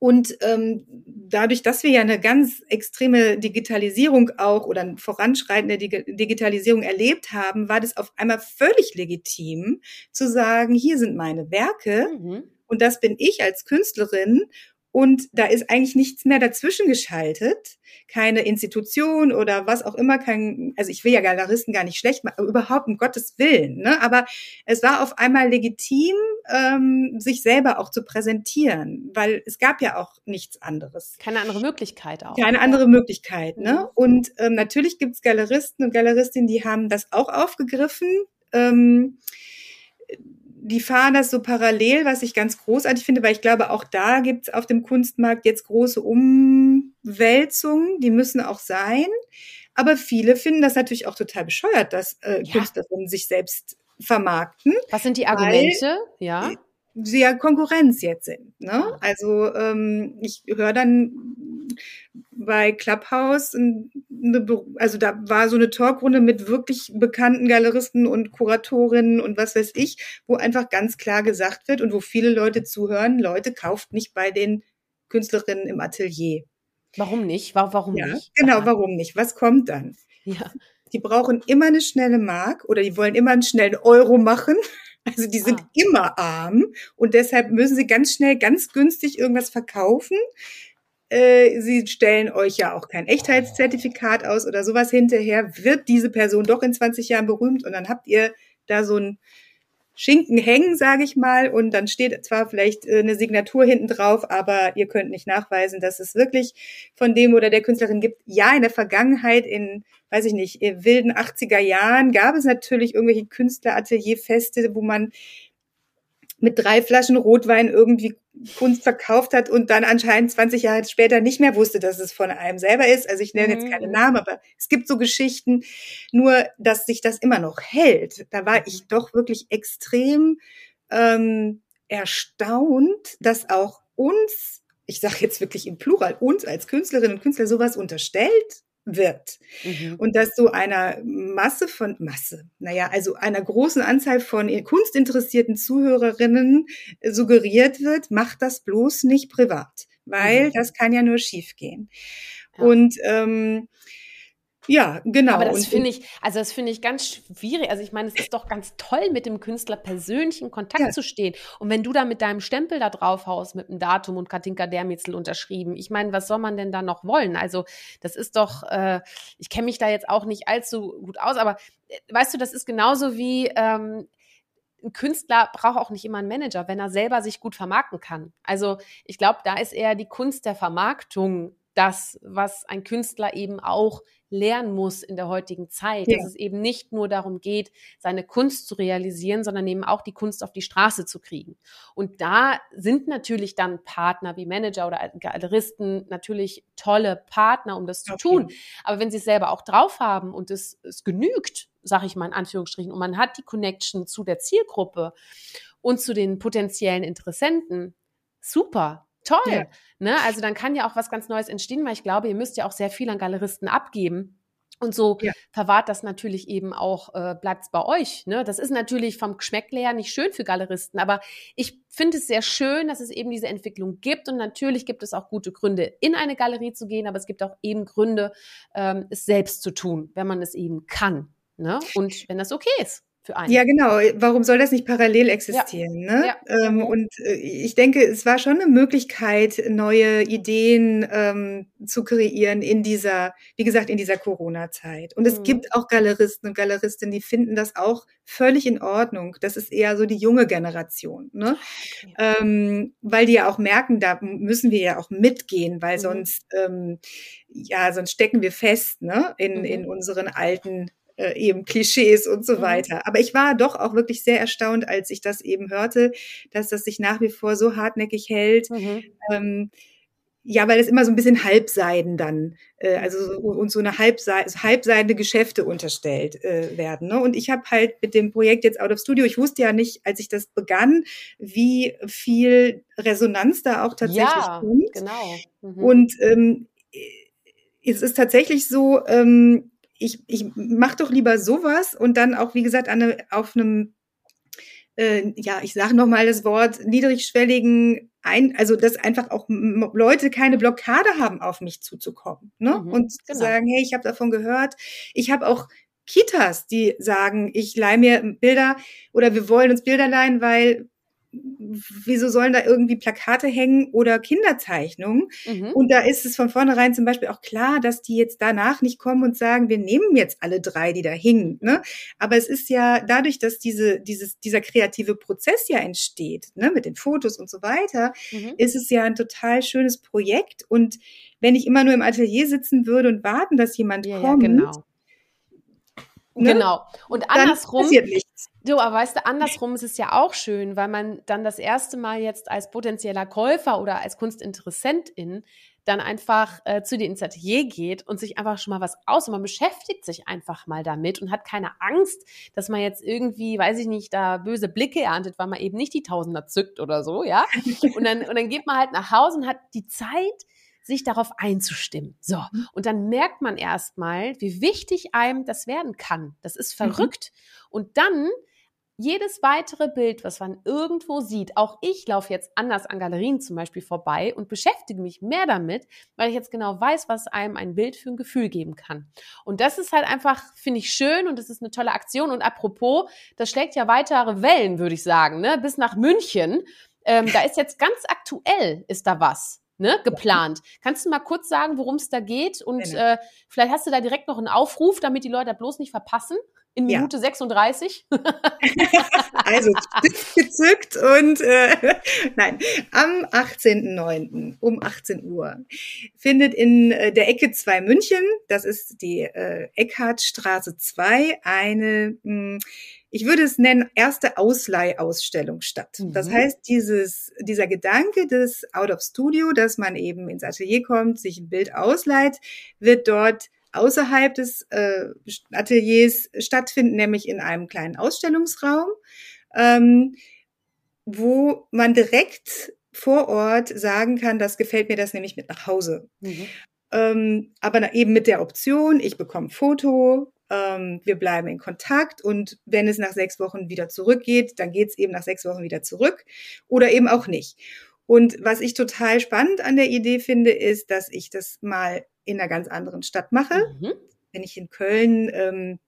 Und ähm, dadurch, dass wir ja eine ganz extreme Digitalisierung auch oder eine voranschreitende Digitalisierung erlebt haben, war das auf einmal völlig legitim zu sagen, hier sind meine Werke mhm. und das bin ich als Künstlerin und da ist eigentlich nichts mehr dazwischen geschaltet. Keine Institution oder was auch immer, kein, also ich will ja Galeristen gar nicht schlecht machen, überhaupt um Gottes Willen. Ne? Aber es war auf einmal legitim, ähm, sich selber auch zu präsentieren, weil es gab ja auch nichts anderes. Keine andere Möglichkeit auch. Keine andere Möglichkeit. Ne? Mhm. Und ähm, natürlich gibt's Galeristen und Galeristinnen, die haben das auch aufgegriffen. Ähm, die fahren das so parallel, was ich ganz großartig finde, weil ich glaube, auch da gibt's auf dem Kunstmarkt jetzt große Umwälzungen, die müssen auch sein. Aber viele finden das natürlich auch total bescheuert, dass äh, ja. Künstlerinnen sich selbst vermarkten. Was sind die Argumente? Ja sie ja Konkurrenz jetzt sind. Ne? Also ähm, ich höre dann bei Clubhouse, eine, also da war so eine Talkrunde mit wirklich bekannten Galeristen und Kuratorinnen und was weiß ich, wo einfach ganz klar gesagt wird und wo viele Leute zuhören, Leute kauft nicht bei den Künstlerinnen im Atelier. Warum nicht? Warum ja, nicht? Genau, warum nicht? Was kommt dann? Ja. Die brauchen immer eine schnelle Mark oder die wollen immer einen schnellen Euro machen. Also die sind ah. immer arm und deshalb müssen sie ganz schnell, ganz günstig irgendwas verkaufen. Äh, sie stellen euch ja auch kein Echtheitszertifikat aus oder sowas hinterher. Wird diese Person doch in 20 Jahren berühmt und dann habt ihr da so ein Schinken hängen, sage ich mal, und dann steht zwar vielleicht äh, eine Signatur hinten drauf, aber ihr könnt nicht nachweisen, dass es wirklich von dem oder der Künstlerin gibt. Ja, in der Vergangenheit, in, weiß ich nicht, wilden 80er Jahren gab es natürlich irgendwelche Künstleratelierfeste, wo man mit drei Flaschen Rotwein irgendwie Kunst verkauft hat und dann anscheinend 20 Jahre später nicht mehr wusste, dass es von einem selber ist. Also ich nenne jetzt keine mhm. Namen, aber es gibt so Geschichten. Nur, dass sich das immer noch hält, da war ich doch wirklich extrem ähm, erstaunt, dass auch uns, ich sage jetzt wirklich im Plural, uns als Künstlerinnen und Künstler sowas unterstellt wird. Mhm. Und dass so einer Masse von, Masse, naja, also einer großen Anzahl von kunstinteressierten Zuhörerinnen suggeriert wird, macht das bloß nicht privat, weil mhm. das kann ja nur schiefgehen. Ja. Und ähm, ja, genau. Aber das finde ich, also das finde ich ganz schwierig. Also ich meine, es ist doch ganz toll, mit dem Künstler persönlich in Kontakt ja. zu stehen. Und wenn du da mit deinem Stempel da drauf haust, mit dem Datum und Katinka Dermitzel unterschrieben, ich meine, was soll man denn da noch wollen? Also das ist doch, äh, ich kenne mich da jetzt auch nicht allzu gut aus, aber äh, weißt du, das ist genauso wie, ähm, ein Künstler braucht auch nicht immer einen Manager, wenn er selber sich gut vermarkten kann. Also ich glaube, da ist eher die Kunst der Vermarktung das, was ein Künstler eben auch lernen muss in der heutigen Zeit, ja. dass es eben nicht nur darum geht, seine Kunst zu realisieren, sondern eben auch die Kunst auf die Straße zu kriegen. Und da sind natürlich dann Partner wie Manager oder Galeristen natürlich tolle Partner, um das zu okay. tun. Aber wenn sie es selber auch drauf haben und es, es genügt, sage ich mal in Anführungsstrichen, und man hat die Connection zu der Zielgruppe und zu den potenziellen Interessenten, super, toll. Ja. Ne? Also dann kann ja auch was ganz Neues entstehen, weil ich glaube, ihr müsst ja auch sehr viel an Galeristen abgeben. Und so ja. verwahrt das natürlich eben auch, äh, bleibt bei euch. Ne? Das ist natürlich vom Geschmäckle her nicht schön für Galeristen, aber ich finde es sehr schön, dass es eben diese Entwicklung gibt. Und natürlich gibt es auch gute Gründe, in eine Galerie zu gehen, aber es gibt auch eben Gründe, ähm, es selbst zu tun, wenn man es eben kann. Ne? Und wenn das okay ist für einen. Ja, genau. Warum soll das nicht parallel existieren? Ja. Ne? Ja. Ähm, und äh, ich denke, es war schon eine Möglichkeit, neue Ideen ähm, zu kreieren in dieser, wie gesagt, in dieser Corona-Zeit. Und es mhm. gibt auch Galeristen und Galeristinnen, die finden das auch völlig in Ordnung. Das ist eher so die junge Generation, ne? Okay. Ähm, weil die ja auch merken, da müssen wir ja auch mitgehen, weil mhm. sonst ähm, ja, sonst stecken wir fest, ne, in, mhm. in unseren alten äh, eben Klischees und so mhm. weiter. Aber ich war doch auch wirklich sehr erstaunt, als ich das eben hörte, dass das sich nach wie vor so hartnäckig hält. Mhm. Ähm, ja, weil es immer so ein bisschen Halbseiden dann, äh, also uns so eine Halbseide, halbseidene Geschäfte unterstellt äh, werden. Ne? Und ich habe halt mit dem Projekt jetzt Out of Studio, ich wusste ja nicht, als ich das begann, wie viel Resonanz da auch tatsächlich ja, kommt. Genau. Mhm. Und ähm, es ist tatsächlich so, ähm, ich, ich mache doch lieber sowas und dann auch, wie gesagt, an eine, auf einem äh, ja, ich sage nochmal das Wort niedrigschwelligen ein, also dass einfach auch Leute keine Blockade haben, auf mich zuzukommen. Ne? Mhm, und genau. sagen, hey, ich habe davon gehört. Ich habe auch Kitas, die sagen, ich leih mir Bilder oder wir wollen uns Bilder leihen, weil wieso sollen da irgendwie Plakate hängen oder Kinderzeichnungen? Mhm. Und da ist es von vornherein zum Beispiel auch klar, dass die jetzt danach nicht kommen und sagen, wir nehmen jetzt alle drei, die da hingen. Ne? Aber es ist ja dadurch, dass diese, dieses, dieser kreative Prozess ja entsteht, ne, mit den Fotos und so weiter, mhm. ist es ja ein total schönes Projekt. Und wenn ich immer nur im Atelier sitzen würde und warten, dass jemand ja, kommt, ja, genau. Ne? Genau. Und andersrum. Du, aber weißt du, andersrum ist es ja auch schön, weil man dann das erste Mal jetzt als potenzieller Käufer oder als Kunstinteressentin dann einfach äh, zu ins Atelier geht und sich einfach schon mal was aus und man beschäftigt sich einfach mal damit und hat keine Angst, dass man jetzt irgendwie, weiß ich nicht, da böse Blicke erntet, weil man eben nicht die Tausender zückt oder so, ja. Und dann, und dann geht man halt nach Hause und hat die Zeit, sich darauf einzustimmen. So. Mhm. Und dann merkt man erstmal, wie wichtig einem das werden kann. Das ist mhm. verrückt. Mhm. Und dann jedes weitere Bild, was man irgendwo sieht, auch ich laufe jetzt anders an Galerien zum Beispiel vorbei und beschäftige mich mehr damit, weil ich jetzt genau weiß, was einem ein Bild für ein Gefühl geben kann. Und das ist halt einfach, finde ich, schön und das ist eine tolle Aktion. Und apropos, das schlägt ja weitere Wellen, würde ich sagen, ne? bis nach München. Ähm, da ist jetzt ganz aktuell, ist da was ne, geplant. Kannst du mal kurz sagen, worum es da geht? Und äh, vielleicht hast du da direkt noch einen Aufruf, damit die Leute bloß nicht verpassen. In Minute ja. *laughs* 36. also gezückt und äh, *laughs* nein, am 18.09. um 18 Uhr findet in äh, der Ecke 2 München, das ist die äh, Eckhartstraße 2, eine mh, hm, ich würde es nennen, erste Ausleihausstellung statt. Mhm. Das heißt, dieses, dieser Gedanke des Out of Studio, dass man eben ins Atelier kommt, sich ein Bild ausleiht, wird dort außerhalb des äh, Ateliers stattfinden, nämlich in einem kleinen Ausstellungsraum, ähm, wo man direkt vor Ort sagen kann, das gefällt mir, das nehme ich mit nach Hause. Mhm. Ähm, aber eben mit der Option, ich bekomme ein Foto, ähm, wir bleiben in Kontakt und wenn es nach sechs Wochen wieder zurückgeht, dann geht es eben nach sechs Wochen wieder zurück oder eben auch nicht. Und was ich total spannend an der Idee finde, ist, dass ich das mal in einer ganz anderen Stadt mache. Mhm. Wenn ich in Köln ähm,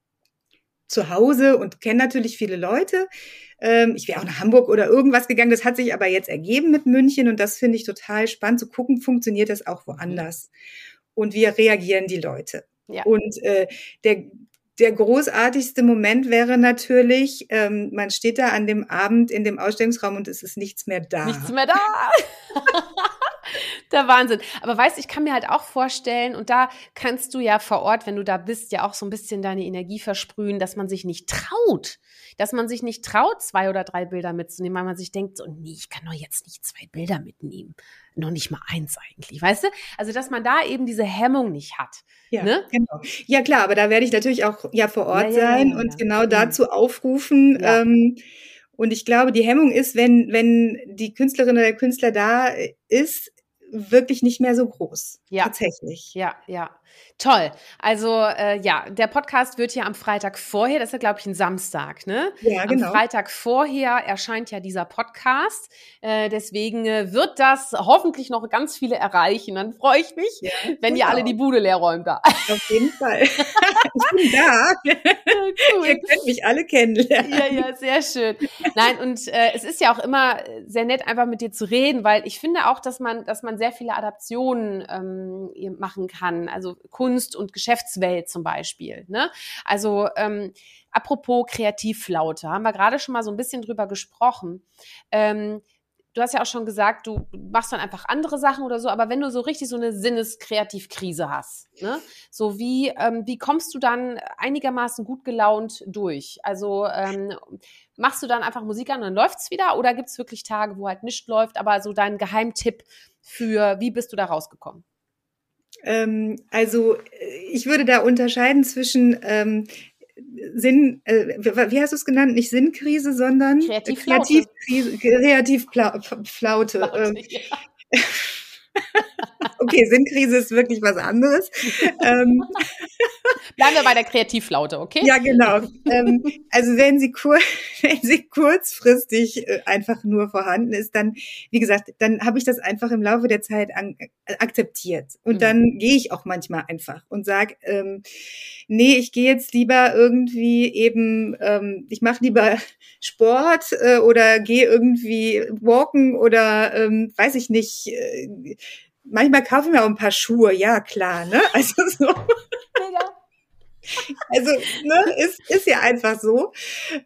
zu Hause und kenne natürlich viele Leute. Ähm, ich wäre auch nach Hamburg oder irgendwas gegangen. Das hat sich aber jetzt ergeben mit München und das finde ich total spannend zu gucken, funktioniert das auch woanders und wie reagieren die Leute. Ja. Und äh, der der großartigste Moment wäre natürlich, ähm, man steht da an dem Abend in dem Ausstellungsraum und es ist nichts mehr da. Nichts mehr da. *laughs* Der Wahnsinn. Aber weißt, ich kann mir halt auch vorstellen, und da kannst du ja vor Ort, wenn du da bist, ja auch so ein bisschen deine Energie versprühen, dass man sich nicht traut. Dass man sich nicht traut, zwei oder drei Bilder mitzunehmen, weil man sich denkt, so, nee, ich kann doch jetzt nicht zwei Bilder mitnehmen noch nicht mal eins eigentlich, weißt du? Also, dass man da eben diese Hemmung nicht hat. Ja, ne? genau. Ja, klar, aber da werde ich natürlich auch ja vor Ort ja, sein ja, ja, und genau dazu aufrufen. Ähm, und ich glaube, die Hemmung ist, wenn, wenn die Künstlerin oder der Künstler da ist, wirklich nicht mehr so groß. Ja. Tatsächlich. Ja, ja. Toll. Also äh, ja, der Podcast wird ja am Freitag vorher, das ist ja, glaube ich, ein Samstag, ne? Ja, genau. Am Freitag vorher erscheint ja dieser Podcast. Äh, deswegen äh, wird das hoffentlich noch ganz viele erreichen. Dann freue ich mich, ja, wenn ihr alle die Bude leer räumt da. Auf jeden Fall. *laughs* ich bin da. Cool. Ihr könnt mich alle kennenlernen. Ja, ja, sehr schön. Nein, und äh, es ist ja auch immer sehr nett, einfach mit dir zu reden, weil ich finde auch, dass man, dass man sehr viele Adaptionen ähm, machen kann. Also Kunst und Geschäftswelt zum Beispiel. Ne? Also ähm, apropos Kreativflaute, haben wir gerade schon mal so ein bisschen drüber gesprochen. Ähm, du hast ja auch schon gesagt, du machst dann einfach andere Sachen oder so, aber wenn du so richtig so eine Sinneskreativkrise hast, ne? So wie, ähm, wie kommst du dann einigermaßen gut gelaunt durch? Also ähm, machst du dann einfach Musik an und dann läuft's wieder oder gibt's wirklich Tage, wo halt nichts läuft, aber so dein Geheimtipp für, wie bist du da rausgekommen? Ähm, also ich würde da unterscheiden zwischen ähm, Sinn, äh, wie hast du es genannt? Nicht Sinnkrise, sondern Kreativflaute. Kreativkrise, Kreativflaute. Flaute, ähm, ja. *laughs* okay, Sinnkrise ist wirklich was anderes. *laughs* ähm, Bleiben wir bei der Kreativflaute, okay? Ja, genau. ähm, also wenn sie, kur *laughs* wenn sie kurzfristig äh, einfach nur vorhanden ist, dann, wie gesagt, dann habe ich das einfach im Laufe der Zeit äh, akzeptiert. Und mhm. dann gehe ich auch manchmal einfach und sag, ähm, nee, ich gehe jetzt lieber irgendwie eben, ähm, ich mache lieber *laughs* Sport äh, oder gehe irgendwie walken oder ähm, weiß ich nicht. Äh, manchmal kaufen wir auch ein paar Schuhe, ja klar, ne? *laughs* Also so. Mega. Also, ne, ist, ist ja einfach so.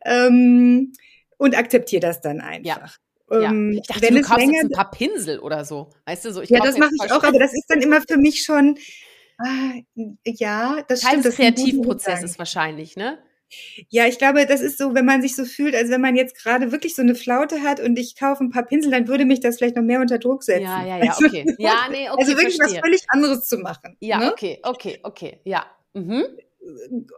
Ähm, und akzeptiere das dann einfach. Ja. Ja. Ähm, ich dachte, wenn du kaufst länger, ein paar Pinsel oder so. Weißt du, so ich Ja, das mache ich auch, aber das ist dann immer für mich schon, ah, ja, das Teil stimmt. des Kreativprozesses wahrscheinlich, ne? Ja, ich glaube, das ist so, wenn man sich so fühlt, als wenn man jetzt gerade wirklich so eine Flaute hat und ich kaufe ein paar Pinsel, dann würde mich das vielleicht noch mehr unter Druck setzen. Ja, ja, ja, also okay. Ja, *laughs* nee, okay. Also wirklich verstehe. was völlig anderes zu machen. Ja, ne? okay, okay, okay, ja. Mhm.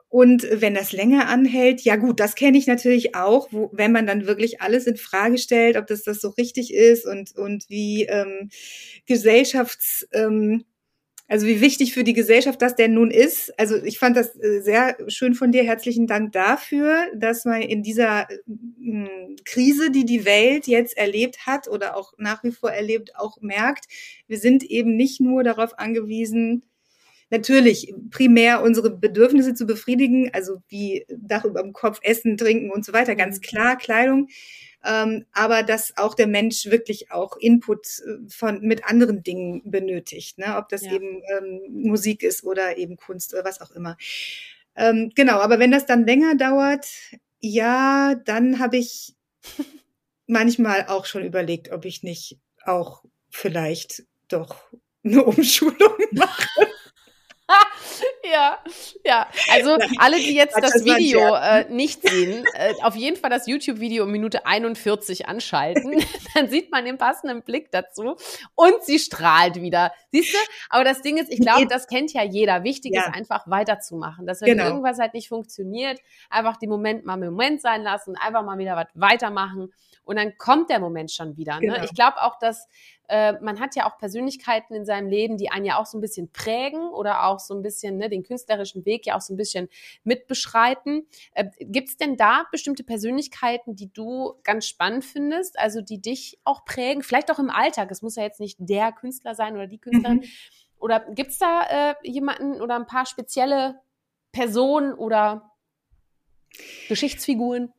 Und wenn das länger anhält, ja gut, das kenne ich natürlich auch, wo, wenn man dann wirklich alles in Frage stellt, ob das das so richtig ist und, und wie ähm, Gesellschafts, ähm, also wie wichtig für die Gesellschaft das denn nun ist. Also ich fand das äh, sehr schön von dir. Herzlichen Dank dafür, dass man in dieser äh, Krise, die die Welt jetzt erlebt hat oder auch nach wie vor erlebt, auch merkt, wir sind eben nicht nur darauf angewiesen, natürlich primär unsere Bedürfnisse zu befriedigen, also wie Dach über dem Kopf, Essen, Trinken und so weiter, ganz mhm. klar, Kleidung ähm, aber dass auch der Mensch wirklich auch Input äh, von mit anderen Dingen benötigt, ne? ob das ja. eben ähm, Musik ist oder eben Kunst oder was auch immer. Ähm, genau, aber wenn das dann länger dauert, ja, dann habe ich *laughs* manchmal auch schon überlegt, ob ich nicht auch vielleicht doch eine Umschulung *laughs* mache. Ja, ja. Also alle, die jetzt das Video äh, nicht sehen, äh, auf jeden Fall das YouTube-Video um Minute 41 anschalten. *laughs* Dann sieht man den passenden Blick dazu. Und sie strahlt wieder. Siehst du? Aber das Ding ist, ich glaube, das kennt ja jeder. Wichtig ja. ist einfach weiterzumachen. Dass wenn genau. irgendwas halt nicht funktioniert, einfach den Moment mal im Moment sein lassen, einfach mal wieder was weitermachen. Und dann kommt der Moment schon wieder. Ne? Genau. Ich glaube auch, dass äh, man hat ja auch Persönlichkeiten in seinem Leben, die einen ja auch so ein bisschen prägen oder auch so ein bisschen ne, den künstlerischen Weg ja auch so ein bisschen mitbeschreiten. Äh, Gibt es denn da bestimmte Persönlichkeiten, die du ganz spannend findest, also die dich auch prägen? Vielleicht auch im Alltag. Es muss ja jetzt nicht der Künstler sein oder die Künstlerin. Mhm. Oder gibt es da äh, jemanden oder ein paar spezielle Personen oder Geschichtsfiguren?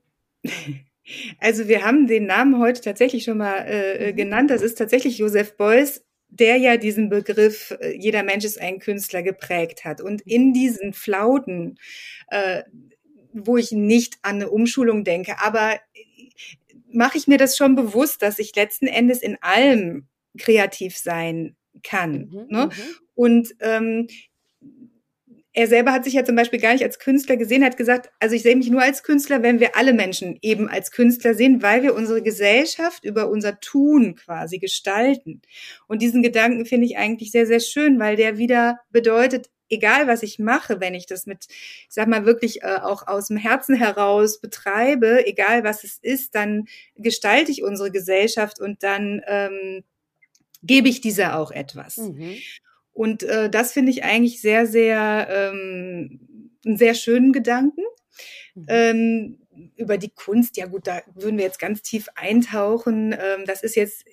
*laughs* Also wir haben den Namen heute tatsächlich schon mal äh, äh, mhm. genannt. Das ist tatsächlich Joseph Beuys, der ja diesen Begriff äh, jeder Mensch ist ein Künstler geprägt hat. Und in diesen Flauten, äh, wo ich nicht an eine Umschulung denke, aber mache ich mir das schon bewusst, dass ich letzten Endes in allem kreativ sein kann. Mhm, ne? Mhm. Und ähm, er selber hat sich ja zum Beispiel gar nicht als Künstler gesehen, hat gesagt, also ich sehe mich nur als Künstler, wenn wir alle Menschen eben als Künstler sehen, weil wir unsere Gesellschaft über unser Tun quasi gestalten. Und diesen Gedanken finde ich eigentlich sehr, sehr schön, weil der wieder bedeutet, egal was ich mache, wenn ich das mit, ich sag mal, wirklich äh, auch aus dem Herzen heraus betreibe, egal was es ist, dann gestalte ich unsere Gesellschaft und dann ähm, gebe ich dieser auch etwas. Mhm. Und äh, das finde ich eigentlich sehr, sehr, ähm, einen sehr schönen Gedanken. Mhm. Ähm, über die Kunst, ja gut, da würden wir jetzt ganz tief eintauchen. Ähm, das ist jetzt,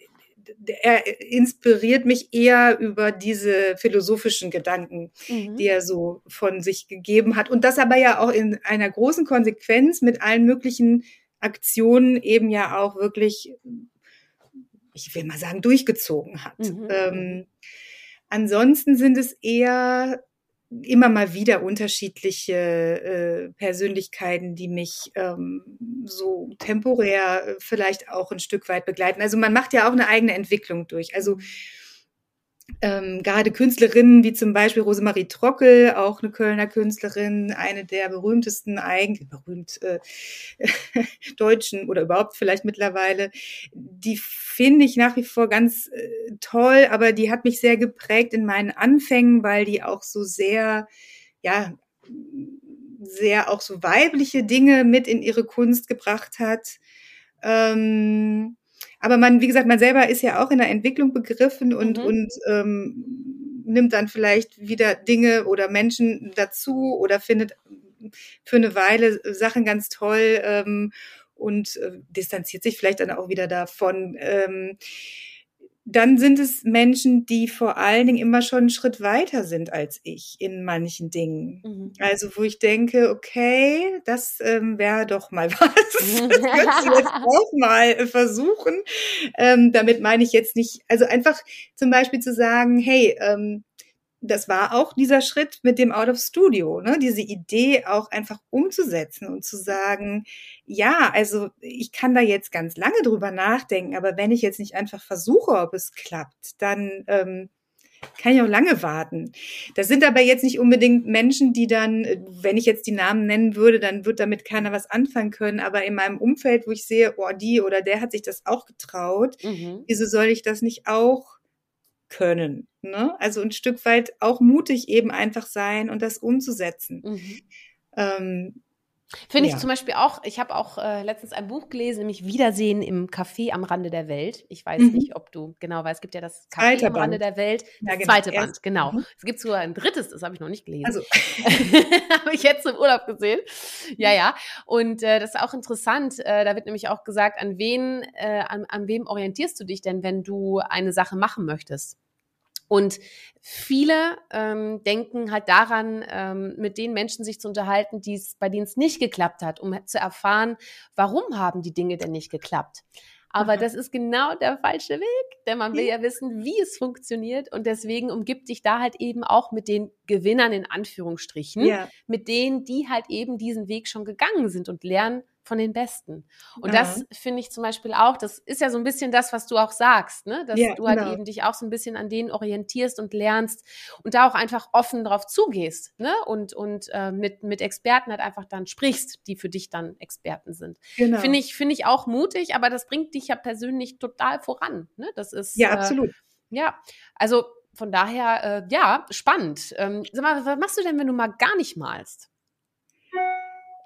er inspiriert mich eher über diese philosophischen Gedanken, mhm. die er so von sich gegeben hat. Und das aber ja auch in einer großen Konsequenz mit allen möglichen Aktionen eben ja auch wirklich, ich will mal sagen, durchgezogen hat. Mhm. Ähm, Ansonsten sind es eher immer mal wieder unterschiedliche äh, Persönlichkeiten, die mich ähm, so temporär vielleicht auch ein Stück weit begleiten. Also man macht ja auch eine eigene Entwicklung durch. Also ähm, gerade Künstlerinnen wie zum Beispiel Rosemarie Trockel, auch eine Kölner Künstlerin, eine der berühmtesten, eigentlich berühmt äh, *laughs* Deutschen oder überhaupt vielleicht mittlerweile, die finde ich nach wie vor ganz äh, toll, aber die hat mich sehr geprägt in meinen Anfängen, weil die auch so sehr, ja, sehr auch so weibliche Dinge mit in ihre Kunst gebracht hat. Ähm, aber man, wie gesagt, man selber ist ja auch in der Entwicklung begriffen und, mhm. und ähm, nimmt dann vielleicht wieder Dinge oder Menschen dazu oder findet für eine Weile Sachen ganz toll ähm, und äh, distanziert sich vielleicht dann auch wieder davon. Ähm, dann sind es Menschen, die vor allen Dingen immer schon einen Schritt weiter sind als ich in manchen Dingen. Mhm. Also wo ich denke, okay, das ähm, wäre doch mal *laughs* was. Das *laughs* könntest du jetzt auch mal versuchen. Ähm, damit meine ich jetzt nicht, also einfach zum Beispiel zu sagen, hey, ähm, das war auch dieser Schritt mit dem Out of Studio, ne? diese Idee auch einfach umzusetzen und zu sagen, ja, also ich kann da jetzt ganz lange drüber nachdenken, aber wenn ich jetzt nicht einfach versuche, ob es klappt, dann ähm, kann ich auch lange warten. Das sind aber jetzt nicht unbedingt Menschen, die dann, wenn ich jetzt die Namen nennen würde, dann wird damit keiner was anfangen können. Aber in meinem Umfeld, wo ich sehe, oh, die oder der hat sich das auch getraut, mhm. wieso soll ich das nicht auch können. Ne? Also ein Stück weit auch mutig eben einfach sein und das umzusetzen. Mhm. Ähm, Finde ich ja. zum Beispiel auch, ich habe auch äh, letztens ein Buch gelesen, nämlich Wiedersehen im Café am Rande der Welt. Ich weiß mhm. nicht, ob du genau weißt, es gibt ja das Café Zweiter am Band. Rande der Welt, das ja, genau. zweite Erst, Band, genau. Mhm. Es gibt sogar ein drittes, das habe ich noch nicht gelesen. Also. *laughs* habe ich jetzt im Urlaub gesehen. Ja, ja. Und äh, das ist auch interessant. Äh, da wird nämlich auch gesagt, an wen, äh, an, an wem orientierst du dich denn, wenn du eine Sache machen möchtest? Und viele ähm, denken halt daran, ähm, mit den Menschen sich zu unterhalten, die's, bei denen es nicht geklappt hat, um zu erfahren, warum haben die Dinge denn nicht geklappt. Aber Aha. das ist genau der falsche Weg, denn man will ja wissen, wie es funktioniert und deswegen umgibt dich da halt eben auch mit den Gewinnern in Anführungsstrichen, ja. mit denen, die halt eben diesen Weg schon gegangen sind und lernen, von den Besten. Und ja. das finde ich zum Beispiel auch, das ist ja so ein bisschen das, was du auch sagst, ne? dass ja, du halt genau. eben dich auch so ein bisschen an denen orientierst und lernst und da auch einfach offen drauf zugehst ne? und, und äh, mit, mit Experten halt einfach dann sprichst, die für dich dann Experten sind. Genau. Finde ich, finde ich auch mutig, aber das bringt dich ja persönlich total voran. Ne? Das ist ja äh, absolut. Ja, also von daher, äh, ja, spannend. Ähm, sag mal, was machst du denn, wenn du mal gar nicht malst?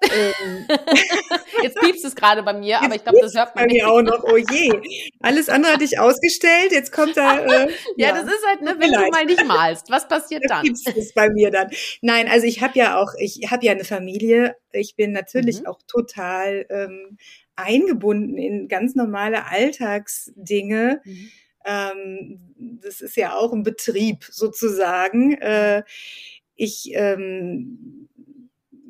Ähm. *laughs* Jetzt piepst es gerade bei mir, aber ich glaube, das hört man bei nicht. mir auch noch. Oh je. Alles andere hatte ich ausgestellt. Jetzt kommt da. Äh, *laughs* ja, ja, das ist halt, ne, wenn Vielleicht. du mal nicht malst, was passiert dann? Piepst es bei mir dann. Nein, also ich habe ja auch, ich habe ja eine Familie. Ich bin natürlich mhm. auch total ähm, eingebunden in ganz normale Alltagsdinge. Mhm. Ähm, das ist ja auch ein Betrieb sozusagen. Äh, ich ähm,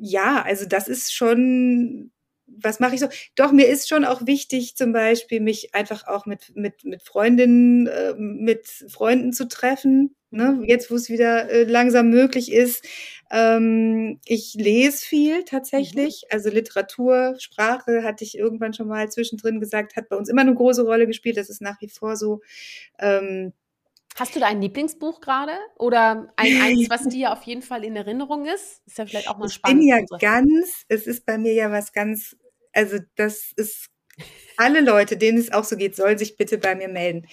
ja, also das ist schon, was mache ich so? Doch, mir ist schon auch wichtig, zum Beispiel mich einfach auch mit, mit, mit Freundinnen, äh, mit Freunden zu treffen. Ne? Jetzt, wo es wieder äh, langsam möglich ist. Ähm, ich lese viel tatsächlich. Mhm. Also Literatur, Sprache hatte ich irgendwann schon mal zwischendrin gesagt, hat bei uns immer eine große Rolle gespielt. Das ist nach wie vor so. Ähm, Hast du da ein Lieblingsbuch gerade? Oder ein, eins, *laughs* was dir auf jeden Fall in Erinnerung ist? Ist ja vielleicht auch mal spannend. Ich bin ja ganz, es ist bei mir ja was ganz, also das ist, alle Leute, denen es auch so geht, sollen sich bitte bei mir melden.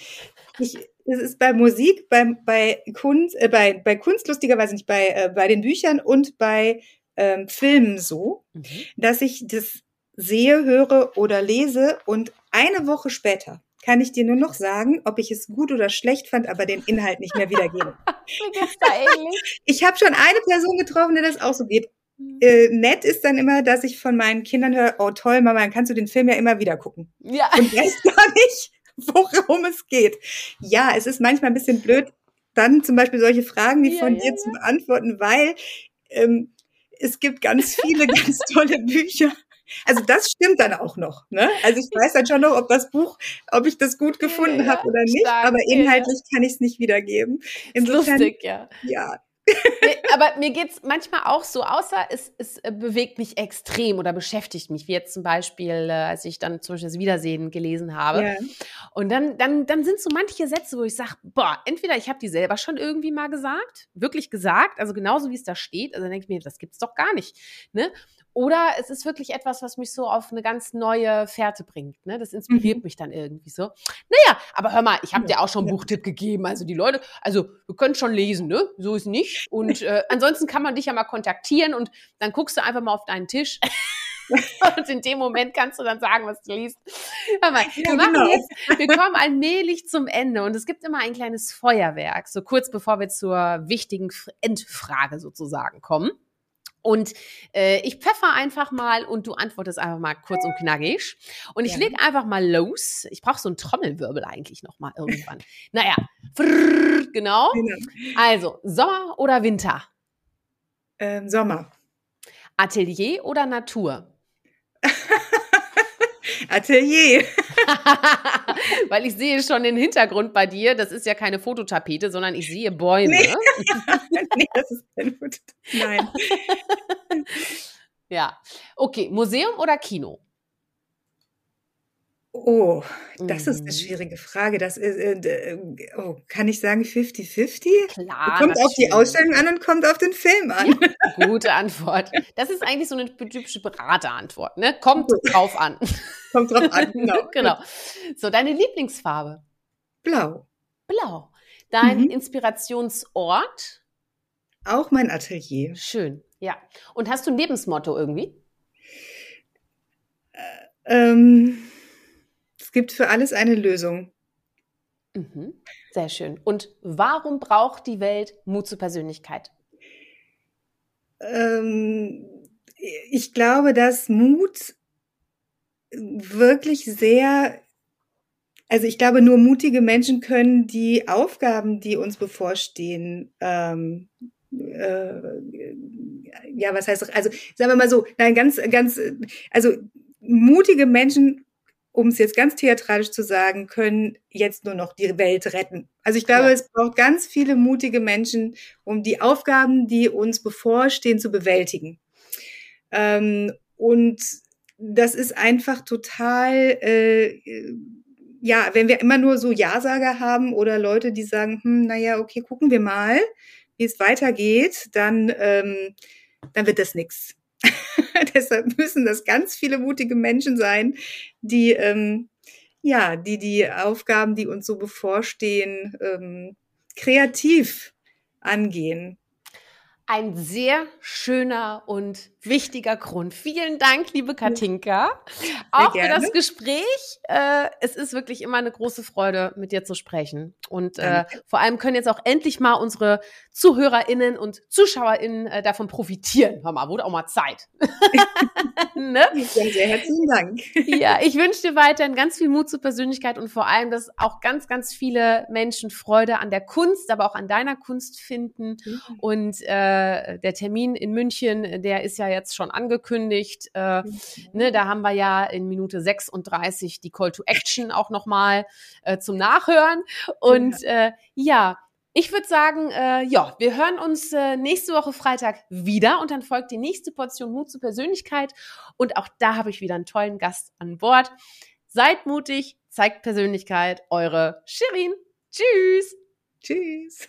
Ich, es ist bei Musik, bei, bei Kunst, äh, bei, bei Kunst lustigerweise nicht, bei, äh, bei den Büchern und bei ähm, Filmen so, mhm. dass ich das sehe, höre oder lese und eine Woche später kann ich dir nur noch sagen, ob ich es gut oder schlecht fand, aber den Inhalt nicht mehr wiedergebe. *laughs* ich habe schon eine Person getroffen, der das auch so geht. Hm. Äh, nett ist dann immer, dass ich von meinen Kindern höre, oh toll, Mama, dann kannst du den Film ja immer wieder gucken. Ja. Und weiß *laughs* gar nicht, worum es geht. Ja, es ist manchmal ein bisschen blöd, dann zum Beispiel solche Fragen wie ja, von ja, dir ja. zu beantworten, weil ähm, es gibt ganz viele *laughs* ganz tolle Bücher also das stimmt dann auch noch. Ne? Also ich weiß dann schon noch, ob das Buch, ob ich das gut gefunden ja, habe oder nicht, stark, aber inhaltlich ja. kann ich es nicht wiedergeben. Insofern, lustig, ja. Ja, aber mir geht's manchmal auch so, außer es, es äh, bewegt mich extrem oder beschäftigt mich, wie jetzt zum Beispiel, äh, als ich dann zum Beispiel das Wiedersehen gelesen habe. Ja. Und dann, dann, dann sind so manche Sätze, wo ich sage, boah, entweder ich habe die selber schon irgendwie mal gesagt, wirklich gesagt, also genauso wie es da steht, also dann denke ich mir, das gibt's doch gar nicht. Ne? Oder es ist wirklich etwas, was mich so auf eine ganz neue Fährte bringt. Ne? Das inspiriert mhm. mich dann irgendwie so. Naja, aber hör mal, ich habe ja, dir auch schon einen Buchtipp gegeben. Also die Leute, also wir können schon lesen, ne? So ist nicht. Und äh, ansonsten kann man dich ja mal kontaktieren und dann guckst du einfach mal auf deinen Tisch. *laughs* und in dem Moment kannst du dann sagen, was du liest. Hör mal, wir, machen genau. jetzt, wir kommen allmählich zum Ende und es gibt immer ein kleines Feuerwerk, so kurz bevor wir zur wichtigen Endfrage sozusagen kommen. Und äh, ich pfeffer einfach mal und du antwortest einfach mal kurz und knackig. Und ich ja. leg einfach mal los. Ich brauche so einen Trommelwirbel eigentlich noch mal irgendwann. *laughs* naja, frrr, genau. genau. Also, Sommer oder Winter? Ähm, Sommer. Atelier oder Natur? *laughs* Atelier. *laughs* Weil ich sehe schon den Hintergrund bei dir. Das ist ja keine Fototapete, sondern ich sehe Bäume. Nee, *laughs* nee das ist keine Fototapete. Nein. *laughs* ja. Okay, Museum oder Kino? Oh, das ist eine mhm. schwierige Frage. Das ist, äh, oh, kann ich sagen 50-50? Klar. Kommt auf die Ausstellung an und kommt auf den Film an. Ja, gute Antwort. Das ist eigentlich so eine typische Beraterantwort, ne? Kommt drauf an. Kommt drauf an, *laughs* genau. genau. So, deine Lieblingsfarbe? Blau. Blau. Dein mhm. Inspirationsort? Auch mein Atelier. Schön, ja. Und hast du ein Lebensmotto irgendwie? Äh, ähm es gibt für alles eine Lösung. Mhm. Sehr schön. Und warum braucht die Welt Mut zur Persönlichkeit? Ähm, ich glaube, dass Mut wirklich sehr, also ich glaube, nur mutige Menschen können die Aufgaben, die uns bevorstehen, ähm, äh, ja, was heißt, also sagen wir mal so, nein, ganz, ganz, also mutige Menschen um es jetzt ganz theatralisch zu sagen, können jetzt nur noch die Welt retten. Also ich glaube, ja. es braucht ganz viele mutige Menschen, um die Aufgaben, die uns bevorstehen, zu bewältigen. Ähm, und das ist einfach total, äh, ja, wenn wir immer nur so Ja-Sager haben oder Leute, die sagen, hm, naja, okay, gucken wir mal, wie es weitergeht, dann, ähm, dann wird das nichts. *laughs* Deshalb müssen das ganz viele mutige Menschen sein, die ähm, ja, die die Aufgaben, die uns so bevorstehen, ähm, kreativ angehen. Ein sehr schöner und wichtiger Grund. Vielen Dank, liebe Katinka, auch für das Gespräch. Äh, es ist wirklich immer eine große Freude, mit dir zu sprechen. Und äh, vor allem können jetzt auch endlich mal unsere ZuhörerInnen und ZuschauerInnen äh, davon profitieren. Hör mal, wurde auch mal Zeit. *laughs* ne? Sehr, sehr herzlichen Dank. ja, ich wünsche dir weiterhin ganz viel Mut zur Persönlichkeit und vor allem, dass auch ganz, ganz viele Menschen Freude an der Kunst, aber auch an deiner Kunst finden mhm. und äh, der Termin in München, der ist ja jetzt schon angekündigt. Äh, mhm. ne, da haben wir ja in Minute 36 die Call to Action auch nochmal äh, zum Nachhören. Und äh, ja, ich würde sagen, äh, ja, wir hören uns äh, nächste Woche Freitag wieder und dann folgt die nächste Portion Mut zur Persönlichkeit. Und auch da habe ich wieder einen tollen Gast an Bord. Seid mutig, zeigt Persönlichkeit, eure Shirin. Tschüss. Tschüss.